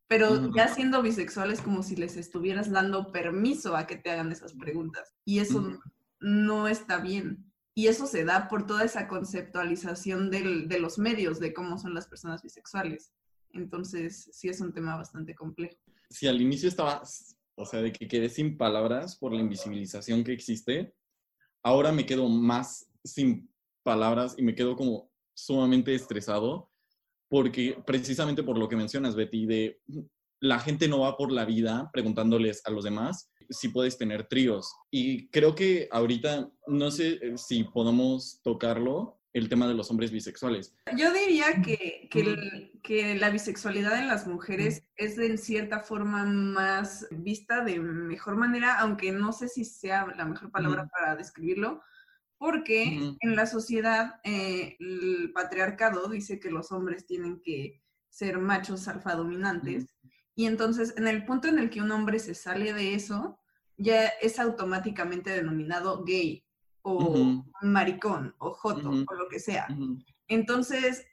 Pero ya siendo bisexual es como si les estuvieras dando permiso a que te hagan esas preguntas. Y eso no está bien. Y eso se da por toda esa conceptualización del- de los medios, de cómo son las personas bisexuales. Entonces, sí es un tema bastante complejo. si al inicio estaba, o sea, de que quedé sin palabras por la invisibilización que existe, ahora me quedo más sin palabras y me quedo como sumamente estresado porque precisamente por lo que mencionas, Betty, de la gente no va por la vida preguntándoles a los demás si puedes tener tríos. Y creo que ahorita, no sé eh, si podemos tocarlo, el tema de los hombres bisexuales. Yo diría que, que, el- que la bisexualidad en las mujeres es de en cierta forma más vista de mejor manera, aunque no sé si sea la mejor palabra para describirlo, porque en la sociedad eh, el patriarcado dice que los hombres tienen que ser machos alfa dominantes, y entonces en el punto en el que un hombre se sale de eso, ya es automáticamente denominado gay o maricón o joto o lo que sea. Entonces,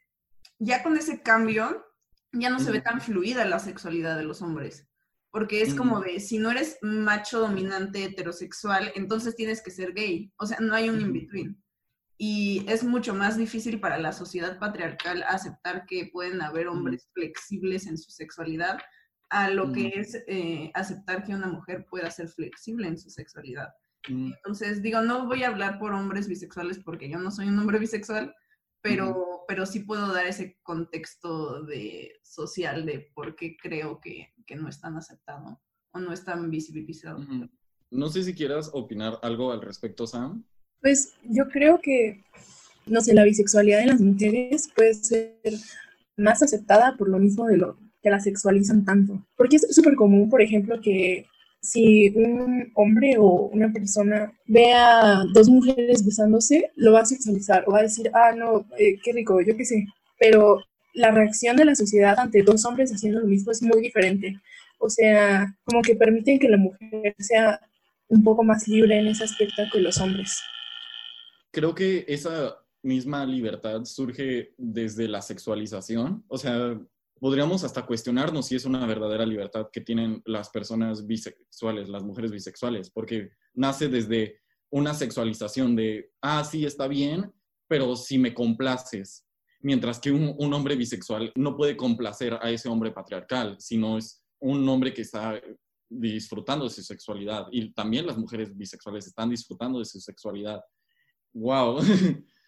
ya con ese cambio, ya no se ve tan fluida la sexualidad de los hombres. Porque es como Ujú. de, si no eres macho dominante heterosexual, entonces tienes que ser gay. O sea, no hay un in-between. Y es mucho más difícil para la sociedad patriarcal aceptar que pueden haber hombres flexibles en su sexualidad a lo que Ujú. es eh, aceptar que una mujer pueda ser flexible en su sexualidad. Entonces, digo, no voy a hablar por hombres bisexuales porque yo no soy un hombre bisexual, pero, pero sí puedo dar ese contexto de, social de por qué creo que, que no es tan aceptado o no es tan visibilizado. No sé si quieras opinar algo al respecto, Sam. Pues yo creo que, no sé, la bisexualidad en las mujeres puede ser más aceptada por lo mismo de lo que la sexualizan tanto. Porque es súper común, por ejemplo, que si un hombre o una persona ve a dos mujeres besándose, lo va a sexualizar o va a decir, ah, no, eh, qué rico, yo qué sé. Pero la reacción de la sociedad ante dos hombres haciendo lo mismo es muy diferente. O sea, como que permiten que la mujer sea un poco más libre en ese aspecto que los hombres. Creo que esa misma libertad surge desde la sexualización. O sea, podríamos hasta cuestionarnos si es una verdadera libertad que tienen las personas bisexuales, las mujeres bisexuales, porque nace desde una sexualización de, ah, sí, está bien, pero si me complaces. Mientras que un, un hombre bisexual no puede complacer a ese hombre patriarcal, sino es un hombre que está disfrutando de su sexualidad. Y también las mujeres bisexuales están disfrutando de su sexualidad. ¡Wow!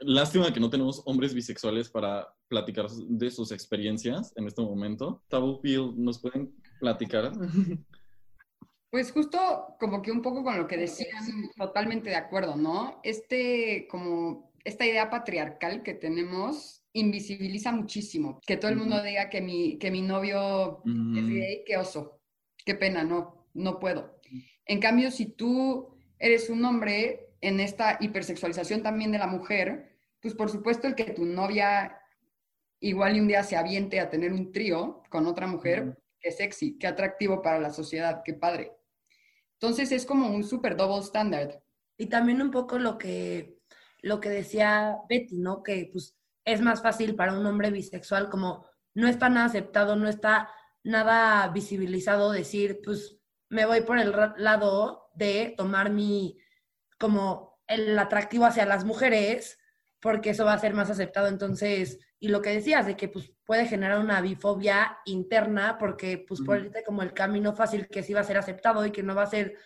Lástima que no tenemos hombres bisexuales para platicar de sus experiencias en este momento. Tabu Peel, ¿nos pueden platicar? Pues justo como que un poco con lo que decían, totalmente de acuerdo, ¿no? Este, como, esta idea patriarcal que tenemos invisibiliza muchísimo. Que todo el mundo diga que mi, que mi novio es gay, qué oso, qué pena, no, no puedo. En cambio, si tú eres un hombre en esta hipersexualización también de la mujer, pues por supuesto el que tu novia igual y un día se aviente a tener un trío con otra mujer, Ujú. qué sexy, qué atractivo para la sociedad, qué padre. Entonces es como un super double standard. Y también un poco lo que, lo que decía Betty, ¿no? Que pues es más fácil para un hombre bisexual, como no está nada aceptado, no está nada visibilizado decir, pues me voy por el lado de tomar mi, como el atractivo hacia las mujeres porque eso va a ser más aceptado. Entonces, y lo que decías, de que pues puede generar una bifobia interna, porque pues por irte como el camino fácil que sí va a ser aceptado y que no va a ser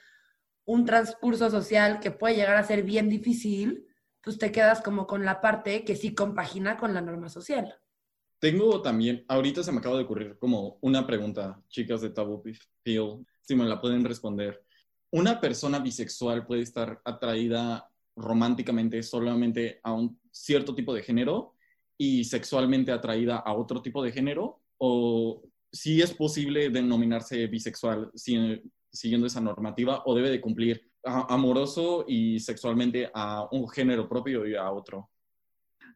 un transcurso social que puede llegar a ser bien difícil, pues te quedas como con la parte que sí compagina con la norma social. Tengo también, ahorita se me acaba de ocurrir como una pregunta, chicas de Taboo Feel, si me la pueden responder. ¿Una persona bisexual puede estar atraída románticamente solamente a un cierto tipo de género y sexualmente atraída a otro tipo de género? ¿O si es posible denominarse bisexual siguiendo esa normativa o debe de cumplir amoroso y sexualmente a un género propio y a otro?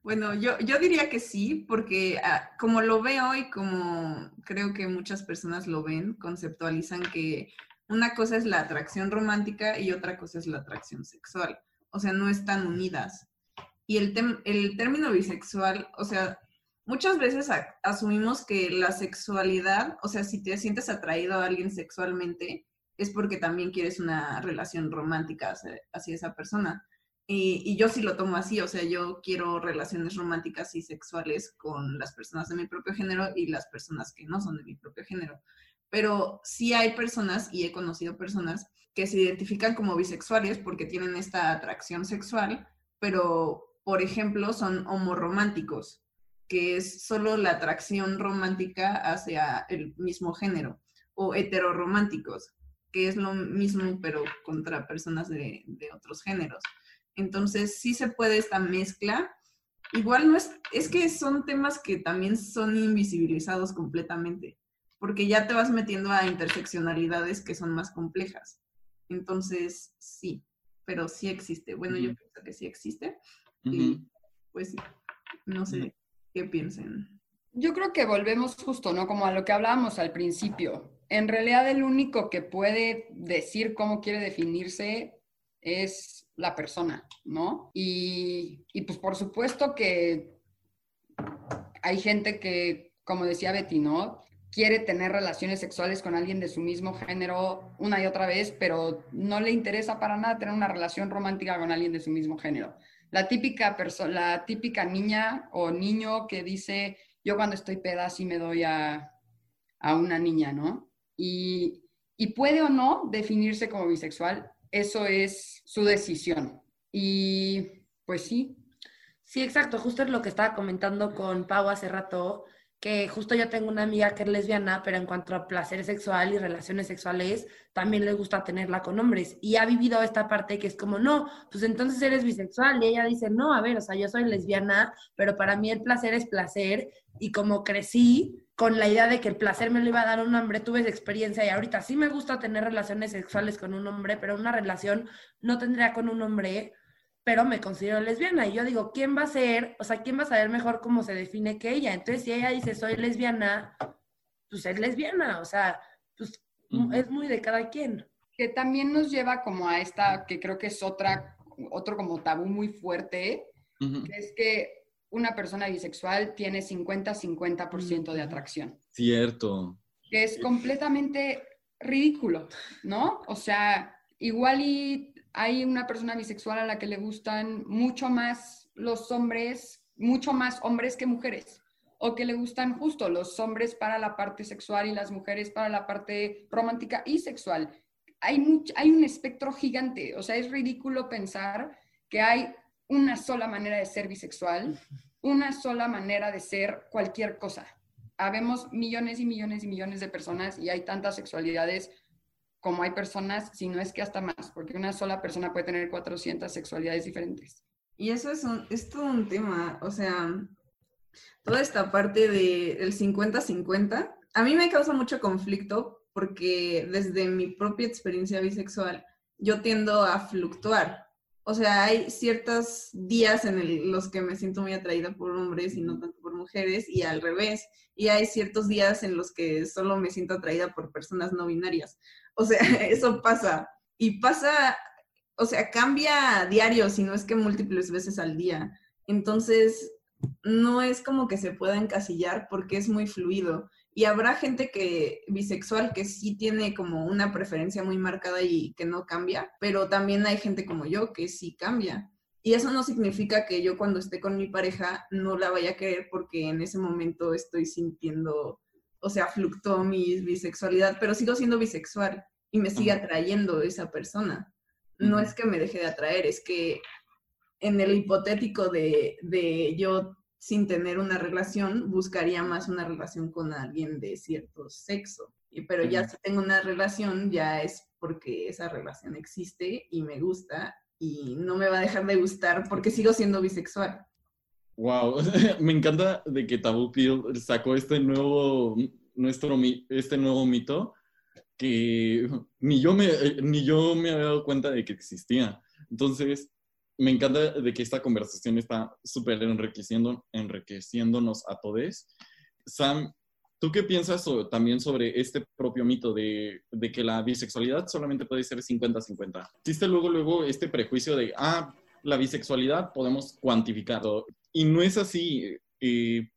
Bueno, yo, yo diría que sí, porque ah, como lo veo y como creo que muchas personas lo ven, conceptualizan que una cosa es la atracción romántica y otra cosa es la atracción sexual. O sea, no están unidas. Y el, el término bisexual, o sea, muchas veces asumimos que la sexualidad, o sea, si te sientes atraído a alguien sexualmente, es porque también quieres una relación romántica hacia, esa persona. Y, y, yo sí lo tomo así, o sea, yo quiero relaciones románticas y sexuales con las personas de mi propio género y las personas que no son de mi propio género. Pero sí hay personas, y he conocido personas, que se identifican como bisexuales porque tienen esta atracción sexual, pero, por ejemplo, son homorománticos, que es solo la atracción romántica hacia el mismo género, o heterorománticos, que es lo mismo, pero contra personas de, otros géneros. Entonces, sí se puede esta mezcla. Igual no es, es que son temas que también son invisibilizados completamente, porque ya te vas metiendo a interseccionalidades que son más complejas. Entonces, sí, pero sí existe. Bueno, yo pienso que sí existe. Y pues sí, no sé qué piensen. Yo creo que volvemos justo, ¿no? Como a lo que hablábamos al principio en realidad el único que puede decir cómo quiere definirse es la persona, ¿no? Y, pues por supuesto que hay gente que, como decía Betty, ¿no? Quiere tener relaciones sexuales con alguien de su mismo género una y otra vez, pero no le interesa para nada tener una relación romántica con alguien de su mismo género. La típica, la típica niña o niño que dice, yo cuando estoy peda sí me doy a, a una niña, ¿no? y, puede o no definirse como bisexual, eso es su decisión. Y pues sí. Sí, exacto, justo es lo que estaba comentando con Pau hace rato, que justo yo tengo una amiga que es lesbiana, pero en cuanto a placer sexual y relaciones sexuales, también le gusta tenerla con hombres. Y ha vivido esta parte que es como, no, pues entonces eres bisexual. Y ella dice, no, a ver, o sea, yo soy lesbiana, pero para mí el placer es placer. Y como crecí, con la idea de que el placer me lo iba a dar un hombre, tuve esa experiencia y ahorita sí me gusta tener relaciones sexuales con un hombre, pero una relación no tendría con un hombre, pero me considero lesbiana. Y yo digo, ¿quién va a ser? O sea, ¿quién va a saber mejor cómo se define que ella? Entonces, si ella dice, soy lesbiana, pues es lesbiana. O sea, pues es muy de cada quien. Que también nos lleva como a esta, que creo que es otra, otro como tabú muy fuerte, que es que una persona bisexual tiene 50-50% de atracción. Cierto. Que es completamente ridículo, ¿no? O sea, igual y hay una persona bisexual a la que le gustan mucho más los hombres, mucho más hombres que mujeres, o que le gustan justo los hombres para la parte sexual y las mujeres para la parte romántica y sexual. Hay, un espectro gigante, o sea, es ridículo pensar que hay una sola manera de ser bisexual, una sola manera de ser cualquier cosa. Habemos millones y millones y millones de personas y hay tantas sexualidades como hay personas, si no es que hasta más, porque una sola persona puede tener 400 sexualidades diferentes. Y eso es, un, es todo un tema, o sea, toda esta parte del 50-50, a mí me causa mucho conflicto porque desde mi propia experiencia bisexual, yo tiendo a fluctuar o sea, hay ciertos días en los que me siento muy atraída por hombres y no tanto por mujeres, y al revés. Y hay ciertos días en los que solo me siento atraída por personas no binarias. O sea, eso pasa. Y pasa, o sea, cambia a diario, si no es que múltiples veces al día. Entonces, no es como que se pueda encasillar porque es muy fluido. Y habrá gente que bisexual que sí tiene como una preferencia muy marcada y que no cambia, pero también hay gente como yo que sí cambia. Y eso no significa que yo cuando esté con mi pareja no la vaya a querer porque en ese momento estoy sintiendo, o sea, fluctuó mi bisexualidad, pero sigo siendo bisexual y me sigue atrayendo esa persona. No es que me deje de atraer, es que en el hipotético de, de yo sin tener una relación, buscaría más una relación con alguien de cierto sexo. Pero ya si tengo una relación, ya es porque esa relación existe y me gusta y no me va a dejar de gustar porque sigo siendo bisexual. Wow, me encanta de que Tabú sacó este nuevo, nuestro, este nuevo mito que ni yo, me, ni yo me había dado cuenta de que existía. Entonces, me encanta de que esta conversación está súper enriqueciendo, enriqueciéndonos a todos. Sam, ¿tú qué piensas también sobre este propio mito de, de, que la bisexualidad solamente puede ser 50-50? Existe luego, luego este prejuicio de, ah, la bisexualidad podemos cuantificarlo. Y no es así eh,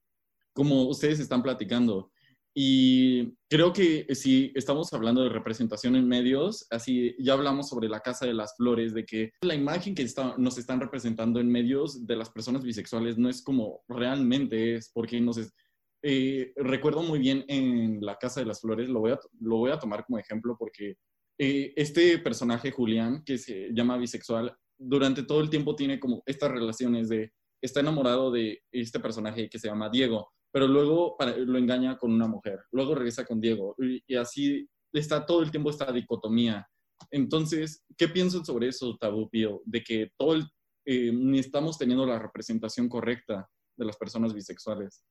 como ustedes están platicando. Y creo que si estamos hablando de representación en medios, así ya hablamos sobre la Casa de las Flores, de que la imagen que nos están representando en medios de las personas bisexuales no es como realmente es, porque nos eh, recuerdo muy bien en la Casa de las Flores, lo voy a, lo voy a tomar como ejemplo porque eh, este personaje Julián, que se llama bisexual, durante todo el tiempo tiene como estas relaciones de, está enamorado de este personaje que se llama Diego pero luego lo engaña con una mujer, luego regresa con Diego y, así está todo el tiempo esta dicotomía. Entonces, ¿qué piensan sobre eso, Tabú Pío? De que todo el, eh, ni estamos teniendo la representación correcta de las personas bisexuales.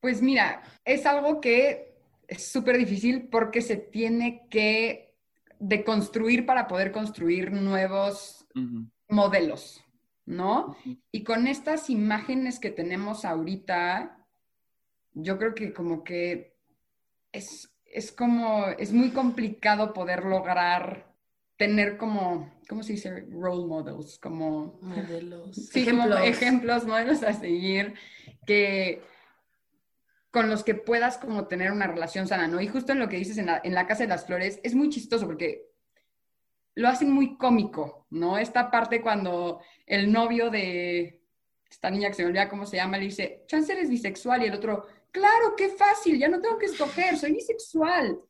Pues mira, es algo que es súper difícil porque se tiene que deconstruir para poder construir nuevos modelos, ¿no? Y con estas imágenes que tenemos ahorita, yo creo que como que es, es como, es muy complicado poder lograr tener como, ¿cómo se dice? Role models, como modelos. Sí, ejemplos. como ejemplos, modelos a seguir, que con los que puedas como tener una relación sana, ¿no? Y justo en lo que dices en la, en la Casa de las Flores, es muy chistoso porque lo hacen muy cómico, ¿no? Esta parte cuando el novio de esta niña que se me olvida cómo se llama, le dice, chance eres bisexual, y el otro, claro, qué fácil, ya no tengo que escoger, soy bisexual.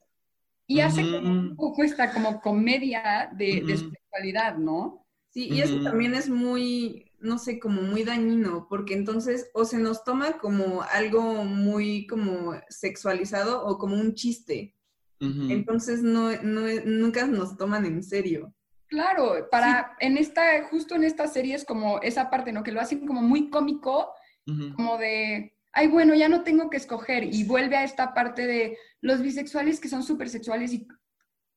Y hace como un poco esta como comedia de, sexualidad, ¿no? Sí, y eso también es muy, no sé, como muy dañino, porque entonces o se nos toma como algo muy como sexualizado o como un chiste. Entonces no, no, nunca nos toman en serio. Claro, para en esta, justo en esta serie es como esa parte, ¿no? Que lo hacen como muy cómico, como de ay, bueno, ya no tengo que escoger y vuelve a esta parte de los bisexuales que son súper sexuales y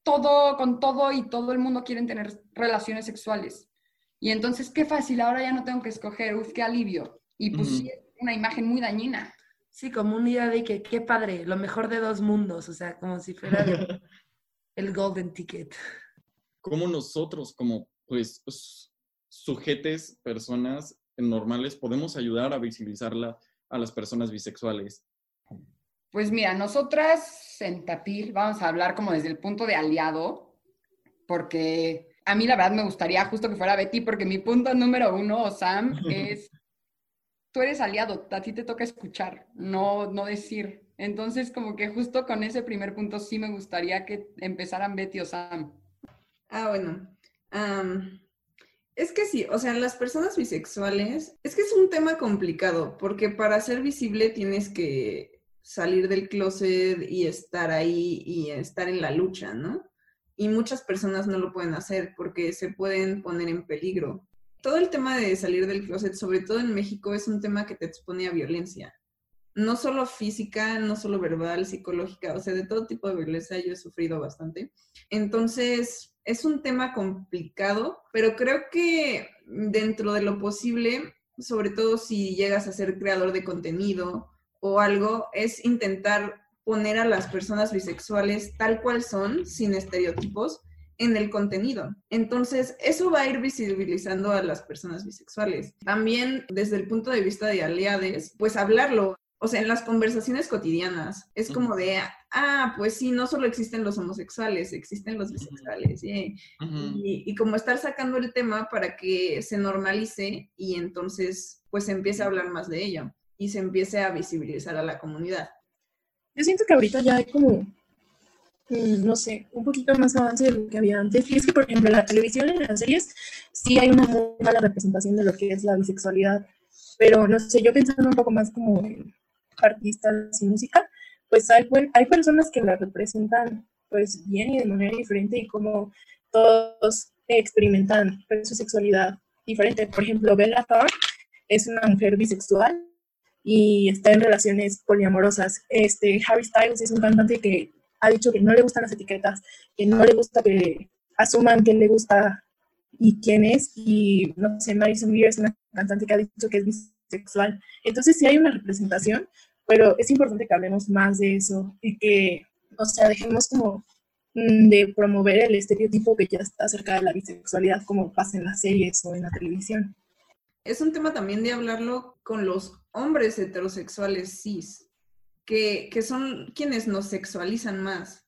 todo, con todo y todo el mundo quieren tener relaciones sexuales. Y entonces, qué fácil, ahora ya no tengo que escoger, uf, qué alivio. Y pues sí, es una imagen muy dañina. Sí, como una idea de que qué padre, lo mejor de dos mundos, o sea, como si fuera el golden ticket. Como nosotros, como pues sujetes, personas normales, podemos ayudar a visibilizarla a las personas bisexuales? Pues mira, nosotras en Tapir vamos a hablar como desde el punto de aliado, porque a mí la verdad me gustaría justo que fuera Betty, porque mi punto número uno, Sam, es, tú eres aliado, a ti te toca escuchar, no, no decir. Entonces, como que justo con ese primer punto sí me gustaría que empezaran Betty o Sam. Ah, bueno. Es que sí, o sea, las personas bisexuales, es que es un tema complicado, porque para ser visible tienes que salir del closet y estar ahí y estar en la lucha, ¿no? Y muchas personas no lo pueden hacer porque se pueden poner en peligro. Todo el tema de salir del closet, sobre todo en México, es un tema que te expone a violencia. No solo física, no solo verbal, psicológica, o sea, de todo tipo de violencia yo he sufrido bastante. Entonces, es un tema complicado, pero creo que dentro de lo posible, sobre todo si llegas a ser creador de contenido o algo, es intentar poner a las personas bisexuales tal cual son, sin estereotipos, en el contenido. Entonces, eso va a ir visibilizando a las personas bisexuales. También, desde el punto de vista de aliades, pues hablarlo. o sea, en las conversaciones cotidianas. Es como de, ah, pues sí, no solo existen los homosexuales, existen los bisexuales. y, y, como estar sacando el tema para que se normalice y entonces pues se empiece a hablar más de ello y se empiece a visibilizar a la comunidad. Yo siento que ahorita ya hay como, no sé, un poquito más avance de lo que había antes. Y es que, por ejemplo, en la televisión en las series sí hay una muy mala representación de lo que es la bisexualidad. Pero, no sé, yo pensando un poco más como en artistas y música, pues hay, hay personas que la representan pues bien y de manera diferente y como todos experimentan pues, su sexualidad diferente. Por ejemplo, Bella Thorne es una mujer bisexual y está en relaciones poliamorosas. Este, Harry Styles es un cantante que ha dicho que no le gustan las etiquetas, que no le gusta que asuman quién le gusta y quién es. Y no sé, Madison Beer es una cantante que ha dicho que es bisexual. Entonces sí hay una representación, pero es importante que hablemos más de eso y que, o sea, dejemos como mm, de promover el estereotipo que ya está acerca de la bisexualidad como pasa en las series o en la televisión. Es un tema también de hablarlo con los hombres heterosexuales cis, que, son quienes nos sexualizan más.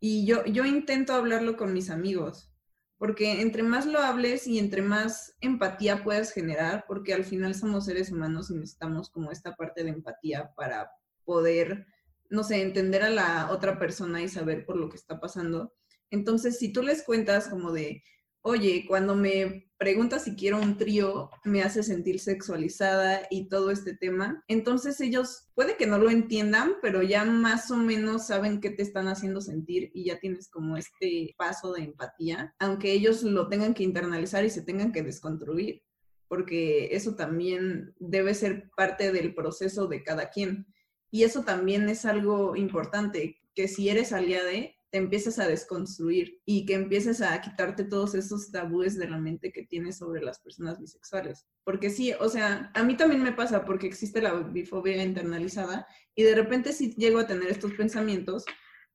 Y yo, yo intento hablarlo con mis amigos, porque entre más lo hables y entre más empatía puedas generar, porque al final somos seres humanos y necesitamos como esta parte de empatía para poder, no sé, entender a la otra persona y saber por lo que está pasando. Entonces, si tú les cuentas como de, oye, cuando me preguntas si quiero un trío, me hace sentir sexualizada y todo este tema. Entonces ellos puede que no lo entiendan, pero ya más o menos saben qué te están haciendo sentir y ya tienes como este paso de empatía, aunque ellos lo tengan que internalizar y se tengan que desconstruir, porque eso también debe ser parte del proceso de cada quien. Y eso también es algo importante, que si eres aliade, te empiezas a desconstruir y que empieces a quitarte todos esos tabúes de la mente que tienes sobre las personas bisexuales. Porque sí, o sea, a mí también me pasa porque existe la bifobia internalizada y de repente sí llego a tener estos pensamientos,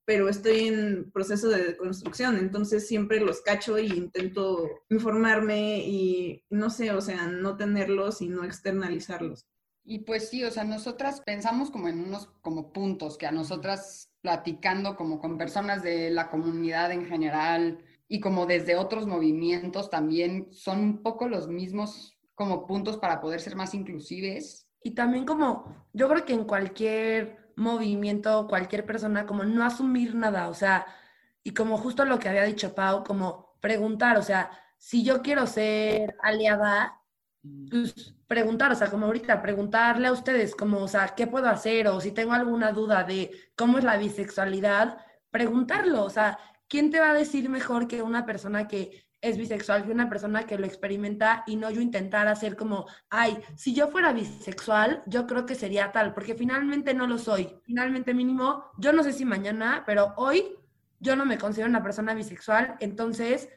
pero estoy en proceso de deconstrucción, entonces siempre los cacho y intento informarme y no sé, o sea, no tenerlos y no externalizarlos. Y pues sí, o sea, nosotras pensamos como en unos como puntos que a nosotras platicando como con personas de la comunidad en general y como desde otros movimientos también son un poco los mismos como puntos para poder ser más inclusives. Y también como, yo creo que en cualquier movimiento, cualquier persona, como no asumir nada, o sea, y como justo lo que había dicho Pau, como preguntar, o sea, si yo quiero ser aliada, pues preguntar, o sea, como ahorita, preguntarle a ustedes, como, o sea, ¿qué puedo hacer? O si tengo alguna duda de cómo es la bisexualidad, preguntarlo, o sea, ¿quién te va a decir mejor que una persona que es bisexual que una persona que lo experimenta y no yo intentar hacer como, ay, si yo fuera bisexual, yo creo que sería tal, porque finalmente no lo soy. Finalmente mínimo, yo no sé si mañana, pero hoy yo no me considero una persona bisexual, entonces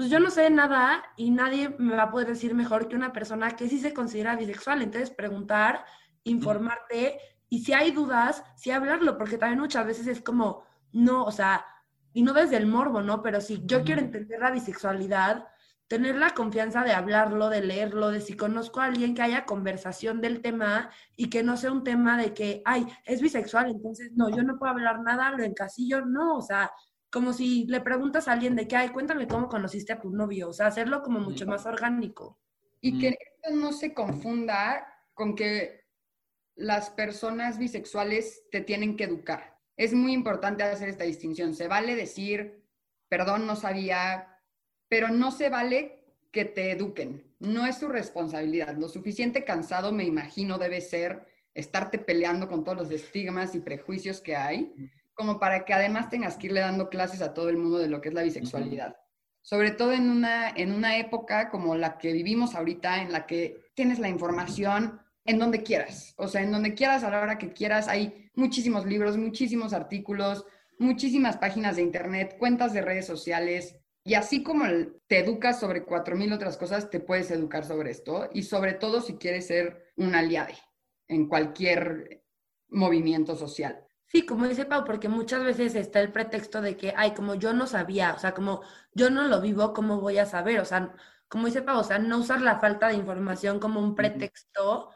pues yo no sé nada y nadie me va a poder decir mejor que una persona que sí se considera bisexual. Entonces, preguntar, informarte y si hay dudas, sí hablarlo, porque también muchas veces es como, no, o sea, y no desde el morbo, ¿no? Pero si yo quiero entender la bisexualidad, tener la confianza de hablarlo, de leerlo, de si conozco a alguien que haya conversación del tema y que no sea un tema de que, ay, es bisexual, entonces no, yo no puedo hablar nada, lo encasillo, no, o sea, como si le preguntas a alguien de qué hay, cuéntame cómo conociste a tu novio, o sea, hacerlo como mucho más orgánico. Y que esto no se confunda con que las personas bisexuales te tienen que educar. Es muy importante hacer esta distinción. Se vale decir, perdón, no sabía, pero no se vale que te eduquen. No es su responsabilidad. Lo suficiente cansado, me imagino, debe ser estarte peleando con todos los estigmas y prejuicios que hay como para que además tengas que irle dando clases a todo el mundo de lo que es la bisexualidad. Sobre todo en una, en una época como la que vivimos ahorita, en la que tienes la información en donde quieras, o sea, en donde quieras, a la hora que quieras, hay muchísimos libros, muchísimos artículos, muchísimas páginas de internet, cuentas de redes sociales, y así como te educas sobre cuatro mil otras cosas, te puedes educar sobre esto, y sobre todo si quieres ser un aliado en cualquier movimiento social. Sí, como dice Pau, porque muchas veces está el pretexto de que, ay, como yo no sabía, o sea, como yo no lo vivo, ¿cómo voy a saber? O sea, como dice Pau, o sea, no usar la falta de información como un pretexto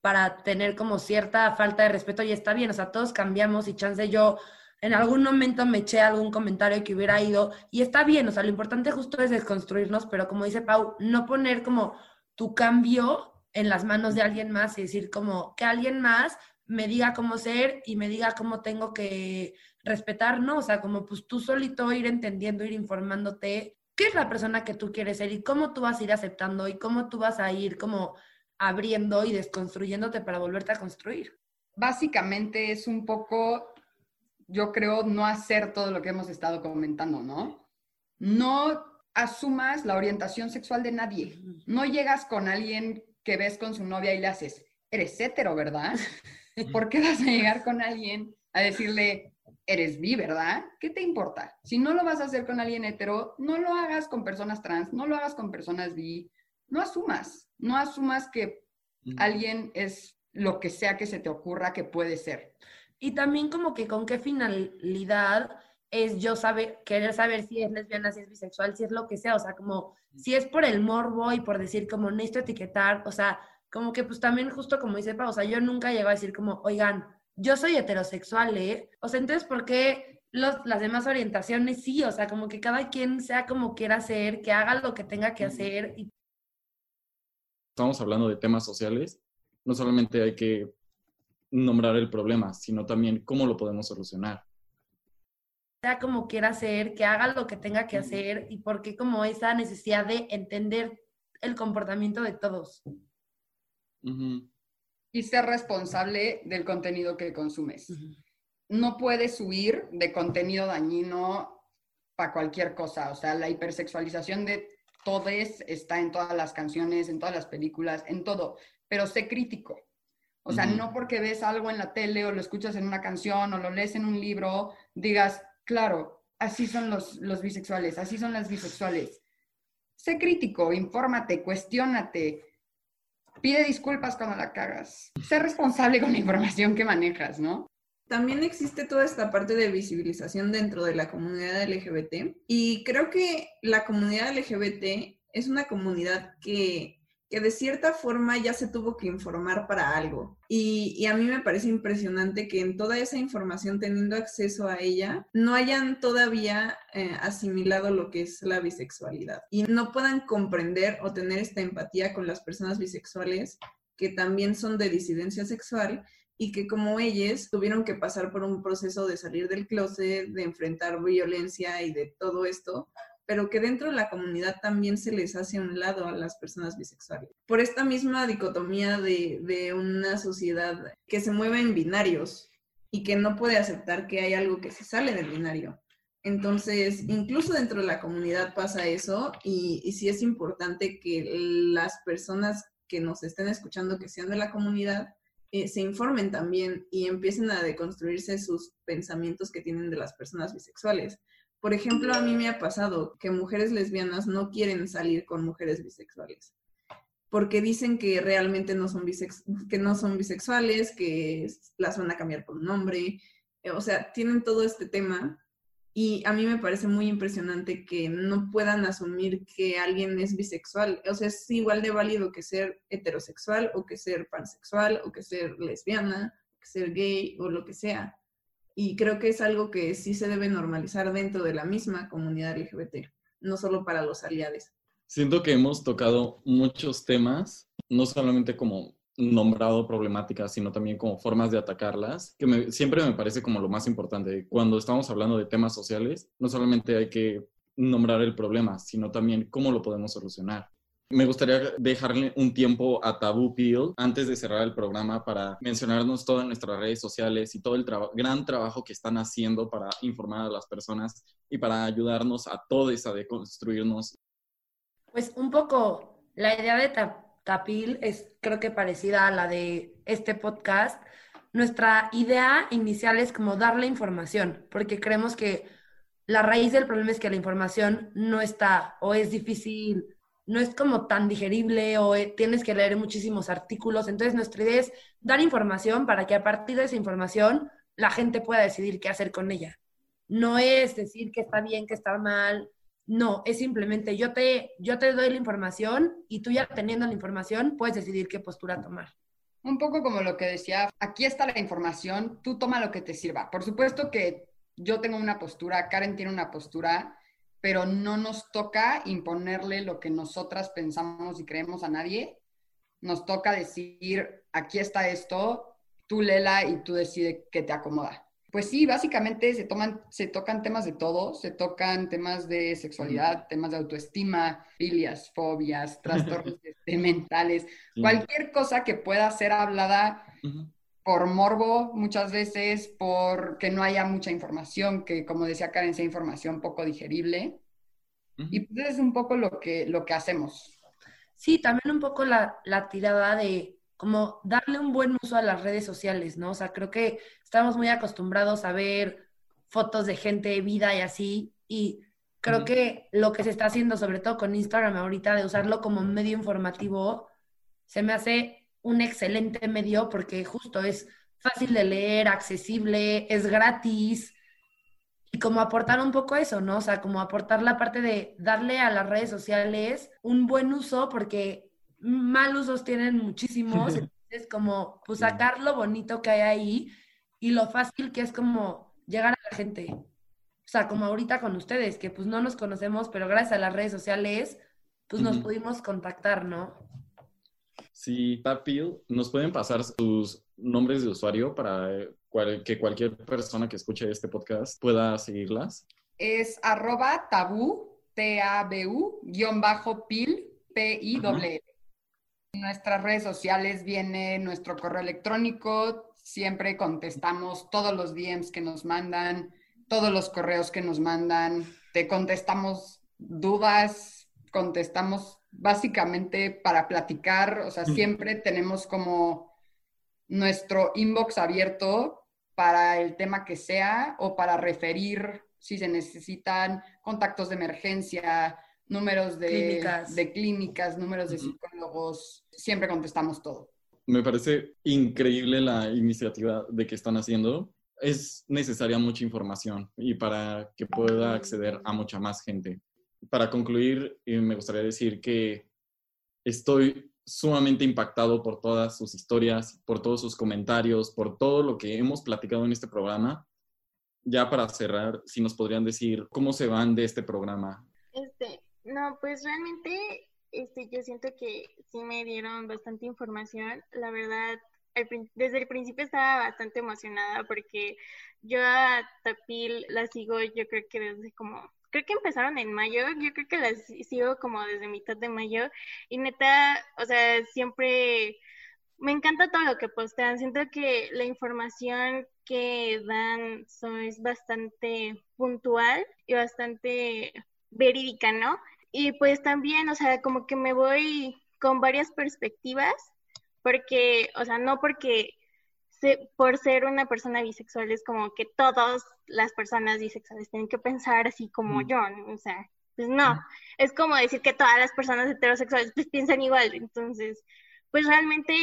para tener como cierta falta de respeto y está bien, o sea, todos cambiamos y chance yo en algún momento me eché algún comentario que hubiera ido y está bien, o sea, lo importante justo es desconstruirnos, pero como dice Pau, no poner como tu cambio en las manos de alguien más y decir como que alguien más me diga cómo ser y me diga cómo tengo que respetar, ¿no? O sea, como pues tú solito ir entendiendo, ir informándote qué es la persona que tú quieres ser y cómo tú vas a ir aceptando y cómo tú vas a ir como abriendo y desconstruyéndote para volverte a construir. Básicamente es un poco, yo creo, no hacer todo lo que hemos estado comentando, ¿no? No asumas la orientación sexual de nadie. No llegas con alguien que ves con su novia y le haces, eres hetero, ¿verdad? ¿Por qué vas a llegar con alguien a decirle, eres bi, ¿verdad? ¿Qué te importa? Si no lo vas a hacer con alguien hetero, no lo hagas con personas trans, no lo hagas con personas bi. No asumas, no asumas que alguien es lo que sea que se te ocurra que puede ser. Y también como que con qué finalidad es yo saber, querer saber si es lesbiana, si es bisexual, si es lo que sea, o sea, como si es por el morbo y por decir como necesito etiquetar, o sea, como que pues también justo como dice Pa, o sea, yo nunca llego a decir como, oigan, yo soy heterosexual, ¿eh? O sea, entonces, ¿por qué los, las demás orientaciones sí? O sea, como que cada quien sea como quiera ser, que haga lo que tenga que hacer. Y... Estamos hablando de temas sociales, no solamente hay que nombrar el problema, sino también cómo lo podemos solucionar sea como quiera ser, que haga lo que tenga que hacer y por qué como esa necesidad de entender el comportamiento de todos. Y ser responsable del contenido que consumes. No puedes huir de contenido dañino para cualquier cosa. O sea, la hipersexualización de todes está en todas las canciones, en todas las películas, en todo. Pero sé crítico. O sea, no porque ves algo en la tele o lo escuchas en una canción o lo lees en un libro, digas, claro, así son los, los bisexuales, así son las bisexuales. Sé crítico, infórmate, cuestiónate, pide disculpas cuando la cagas. Sé responsable con la información que manejas, ¿no? También existe toda esta parte de visibilización dentro de la comunidad LGBT y creo que la comunidad LGBT es una comunidad que que de cierta forma ya se tuvo que informar para algo. Y, a mí me parece impresionante que en toda esa información, teniendo acceso a ella, no hayan todavía eh, asimilado lo que es la bisexualidad y no puedan comprender o tener esta empatía con las personas bisexuales que también son de disidencia sexual y que como ellas tuvieron que pasar por un proceso de salir del closet, de enfrentar violencia y de todo esto pero que dentro de la comunidad también se les hace un lado a las personas bisexuales. Por esta misma dicotomía de, una sociedad que se mueve en binarios y que no puede aceptar que hay algo que se sale del binario. Entonces, incluso dentro de la comunidad pasa eso y, y sí es importante que las personas que nos estén escuchando, que sean de la comunidad, eh, se informen también y empiecen a deconstruirse sus pensamientos que tienen de las personas bisexuales. Por ejemplo, a mí me ha pasado que mujeres lesbianas no quieren salir con mujeres bisexuales porque dicen que realmente no son, que no son bisexuales, que las van a cambiar por un nombre, eh, o sea, tienen todo este tema y a mí me parece muy impresionante que no puedan asumir que alguien es bisexual, o sea, es igual de válido que ser heterosexual o que ser pansexual o que ser lesbiana, que ser gay o lo que sea y creo que es algo que sí se debe normalizar dentro de la misma comunidad LGBT, no solo para los aliados. Siento que hemos tocado muchos temas, no solamente como nombrado problemáticas, sino también como formas de atacarlas, que siempre me parece como lo más importante. Cuando estamos hablando de temas sociales, no solamente hay que nombrar el problema, sino también cómo lo podemos solucionar. Me gustaría dejarle un tiempo a Tabú Peel antes de cerrar el programa para mencionarnos todas nuestras redes sociales y todo el gran trabajo que están haciendo para informar a las personas y para ayudarnos a todos a deconstruirnos. Pues un poco la idea de Tapil es creo que parecida a la de este podcast. Nuestra idea inicial es como darle información, porque creemos que la raíz del problema es que la información no está o es difícil no es como tan digerible o eh, tienes que leer muchísimos artículos. Entonces, nuestra idea es dar información para que a partir de esa información la gente pueda decidir qué hacer con ella. No es decir que está bien, que está mal. No, es simplemente yo te, yo te doy la información y tú ya teniendo la información puedes decidir qué postura tomar. Un poco como lo que decía, aquí está la información, tú toma lo que te sirva. Por supuesto que yo tengo una postura, Karen tiene una postura, pero no nos toca imponerle lo que nosotras pensamos y creemos a nadie. Nos toca decir, aquí está esto, tú lela y tú decide qué te acomoda. Pues sí, básicamente se, toman, se tocan temas de todo, se tocan temas de sexualidad, temas de autoestima, filias, fobias, trastornos este, mentales, cualquier cosa que pueda ser hablada por morbo muchas veces, porque no haya mucha información, que como decía Karen, sea información poco digerible. Y pues es un poco lo que, lo que hacemos. Sí, también un poco la, la tirada de como darle un buen uso a las redes sociales, ¿no? O sea, creo que estamos muy acostumbrados a ver fotos de gente, vida y así, y creo que lo que se está haciendo, sobre todo con Instagram ahorita, de usarlo como medio informativo, se me hace un excelente medio porque justo es fácil de leer, accesible, es gratis, y como aportar un poco eso, ¿no? O sea, como aportar la parte de darle a las redes sociales un buen uso porque mal usos tienen muchísimos, entonces como pues sacar lo bonito que hay ahí y lo fácil que es como llegar a la gente. O sea, como ahorita con ustedes, que pues no nos conocemos, pero gracias a las redes sociales, pues nos pudimos contactar, ¿no? Sí, Tapil, ¿nos pueden pasar sus nombres de usuario para que cualquier persona que escuche este podcast pueda seguirlas? Es arroba tabú, T-A-B-U, guion bajo pil, P-I-W. En nuestras redes sociales viene nuestro correo electrónico, siempre contestamos todos los DMs que nos mandan, todos los correos que nos mandan, te contestamos dudas, contestamos básicamente para platicar, o sea, siempre tenemos como nuestro inbox abierto para el tema que sea o para referir si se necesitan contactos de emergencia, números de clínicas, de clínicas números de psicólogos, siempre contestamos todo. Me parece increíble la iniciativa de que están haciendo. Es necesaria mucha información y para que pueda acceder a mucha más gente. Para concluir, eh, me gustaría decir que estoy sumamente impactado por todas sus historias, por todos sus comentarios, por todo lo que hemos platicado en este programa. Ya para cerrar, si nos podrían decir cómo se van de este programa. Este, no, pues realmente este, yo siento que sí me dieron bastante información. La verdad, desde el principio estaba bastante emocionada porque yo a Tapil la sigo, yo creo que desde como, creo que empezaron en mayo, yo creo que la sigo como desde mitad de mayo y neta, o sea, siempre me encanta todo lo que postean. Siento que la información que dan es bastante puntual y bastante verídica, ¿no? Y pues también, o sea, como que me voy con varias perspectivas, porque, o sea, no porque por ser una persona bisexual es como que todas las personas bisexuales tienen que pensar así como yo, o sea, pues no, es como decir que todas las personas heterosexuales pues piensan igual, entonces, pues realmente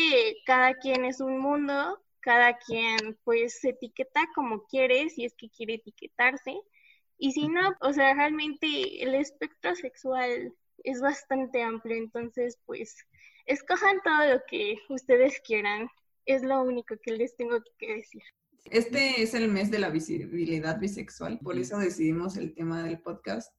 cada quien es un mundo, cada quien pues se etiqueta como quiere, si es que quiere etiquetarse, y si no, o sea, realmente el espectro sexual es bastante amplio, entonces pues escojan todo lo que ustedes quieran. Es lo único que les tengo que decir. Este es el mes de la visibilidad bisexual, por eso decidimos el tema del podcast.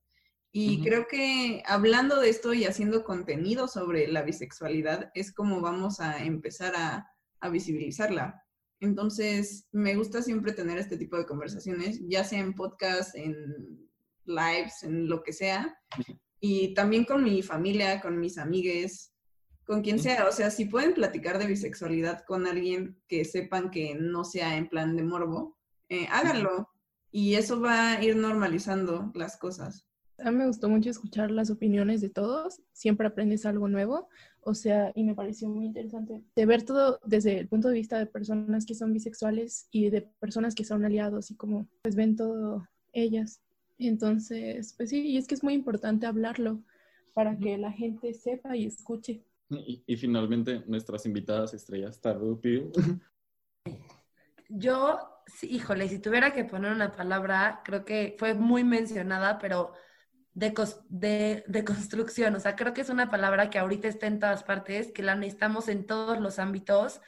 Y creo que hablando de esto y haciendo contenido sobre la bisexualidad es como vamos a empezar a, a visibilizarla. Entonces, me gusta siempre tener este tipo de conversaciones, ya sea en podcast, en lives, en lo que sea, y también con mi familia, con mis amigues, con quien sea. O sea, si pueden platicar de bisexualidad con alguien que sepan que no sea en plan de morbo, eh, háganlo. Y eso va a ir normalizando las cosas. A mí me gustó mucho escuchar las opiniones de todos, siempre aprendes algo nuevo, o sea, y me pareció muy interesante de ver todo desde el punto de vista de personas que son bisexuales y de personas que son aliados y como pues ven todo ellas. Entonces, pues sí, y es que es muy importante hablarlo para que la gente sepa y escuche. Y, finalmente, nuestras invitadas estrellas, Tardupi. Yo, híjole, si tuviera que poner una palabra, creo que fue muy mencionada, pero de, de, construcción. O sea, creo que es una palabra que ahorita está en todas partes, que la necesitamos en todos los ámbitos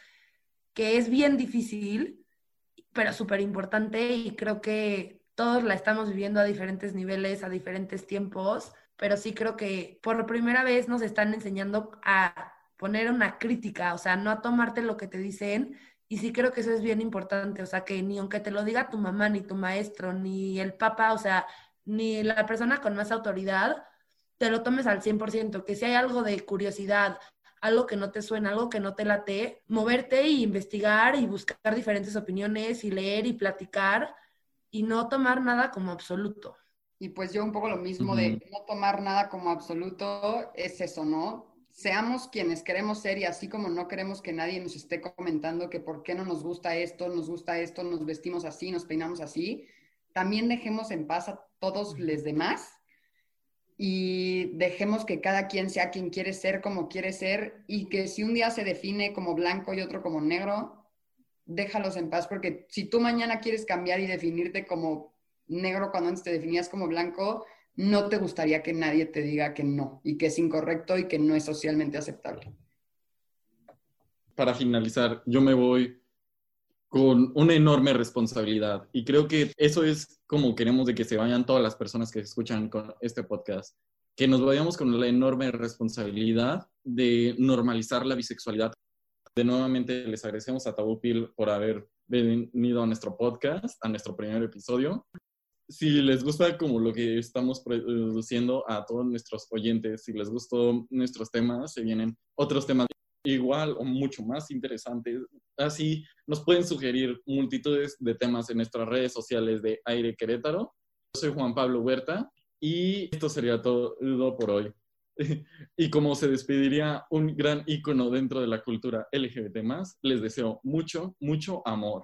que es bien difícil, pero súper importante y creo que todos la estamos viviendo a diferentes niveles, a diferentes tiempos, pero sí creo que por primera vez nos están enseñando a poner una crítica, o sea, no a tomarte lo que te dicen. Y sí creo que eso es bien importante, o sea, que ni aunque te lo diga tu mamá, ni tu maestro, ni el papá, o sea, ni la persona con más autoridad, te lo tomes al 100%, que si hay algo de curiosidad, algo que no te suena, algo que no te late, moverte y investigar y buscar diferentes opiniones y leer y platicar y no tomar nada como absoluto. Y pues yo un poco lo mismo de no tomar nada como absoluto es eso, ¿no? Seamos quienes queremos ser y así como no queremos que nadie nos esté comentando que por qué no nos gusta esto, nos gusta esto, nos vestimos así, nos peinamos así, también dejemos en paz a todos los demás y dejemos que cada quien sea quien quiere ser, como quiere ser, y que si un día se define como blanco y otro como negro, déjalos en paz, porque si tú mañana quieres cambiar y definirte como negro cuando antes te definías como blanco, no te gustaría que nadie te diga que no, y que es incorrecto y que no es socialmente aceptable. Para finalizar, yo me voy con una enorme responsabilidad. Y creo que eso es como queremos de que se vayan todas las personas que escuchan con este podcast, que nos vayamos con la enorme responsabilidad de normalizar la bisexualidad. De nuevamente les agradecemos a Tabupil por haber venido a nuestro podcast, a nuestro primer episodio. Si les gusta como lo que estamos produciendo a todos nuestros oyentes, si les gustó nuestros temas, se vienen otros temas igual o mucho más interesantes. Así nos pueden sugerir multitudes de temas en nuestras redes sociales de Aire Querétaro. Yo soy Juan Pablo Huerta y esto sería todo por hoy. y como se despediría un gran ícono dentro de la cultura LGBT, les deseo mucho, mucho amor.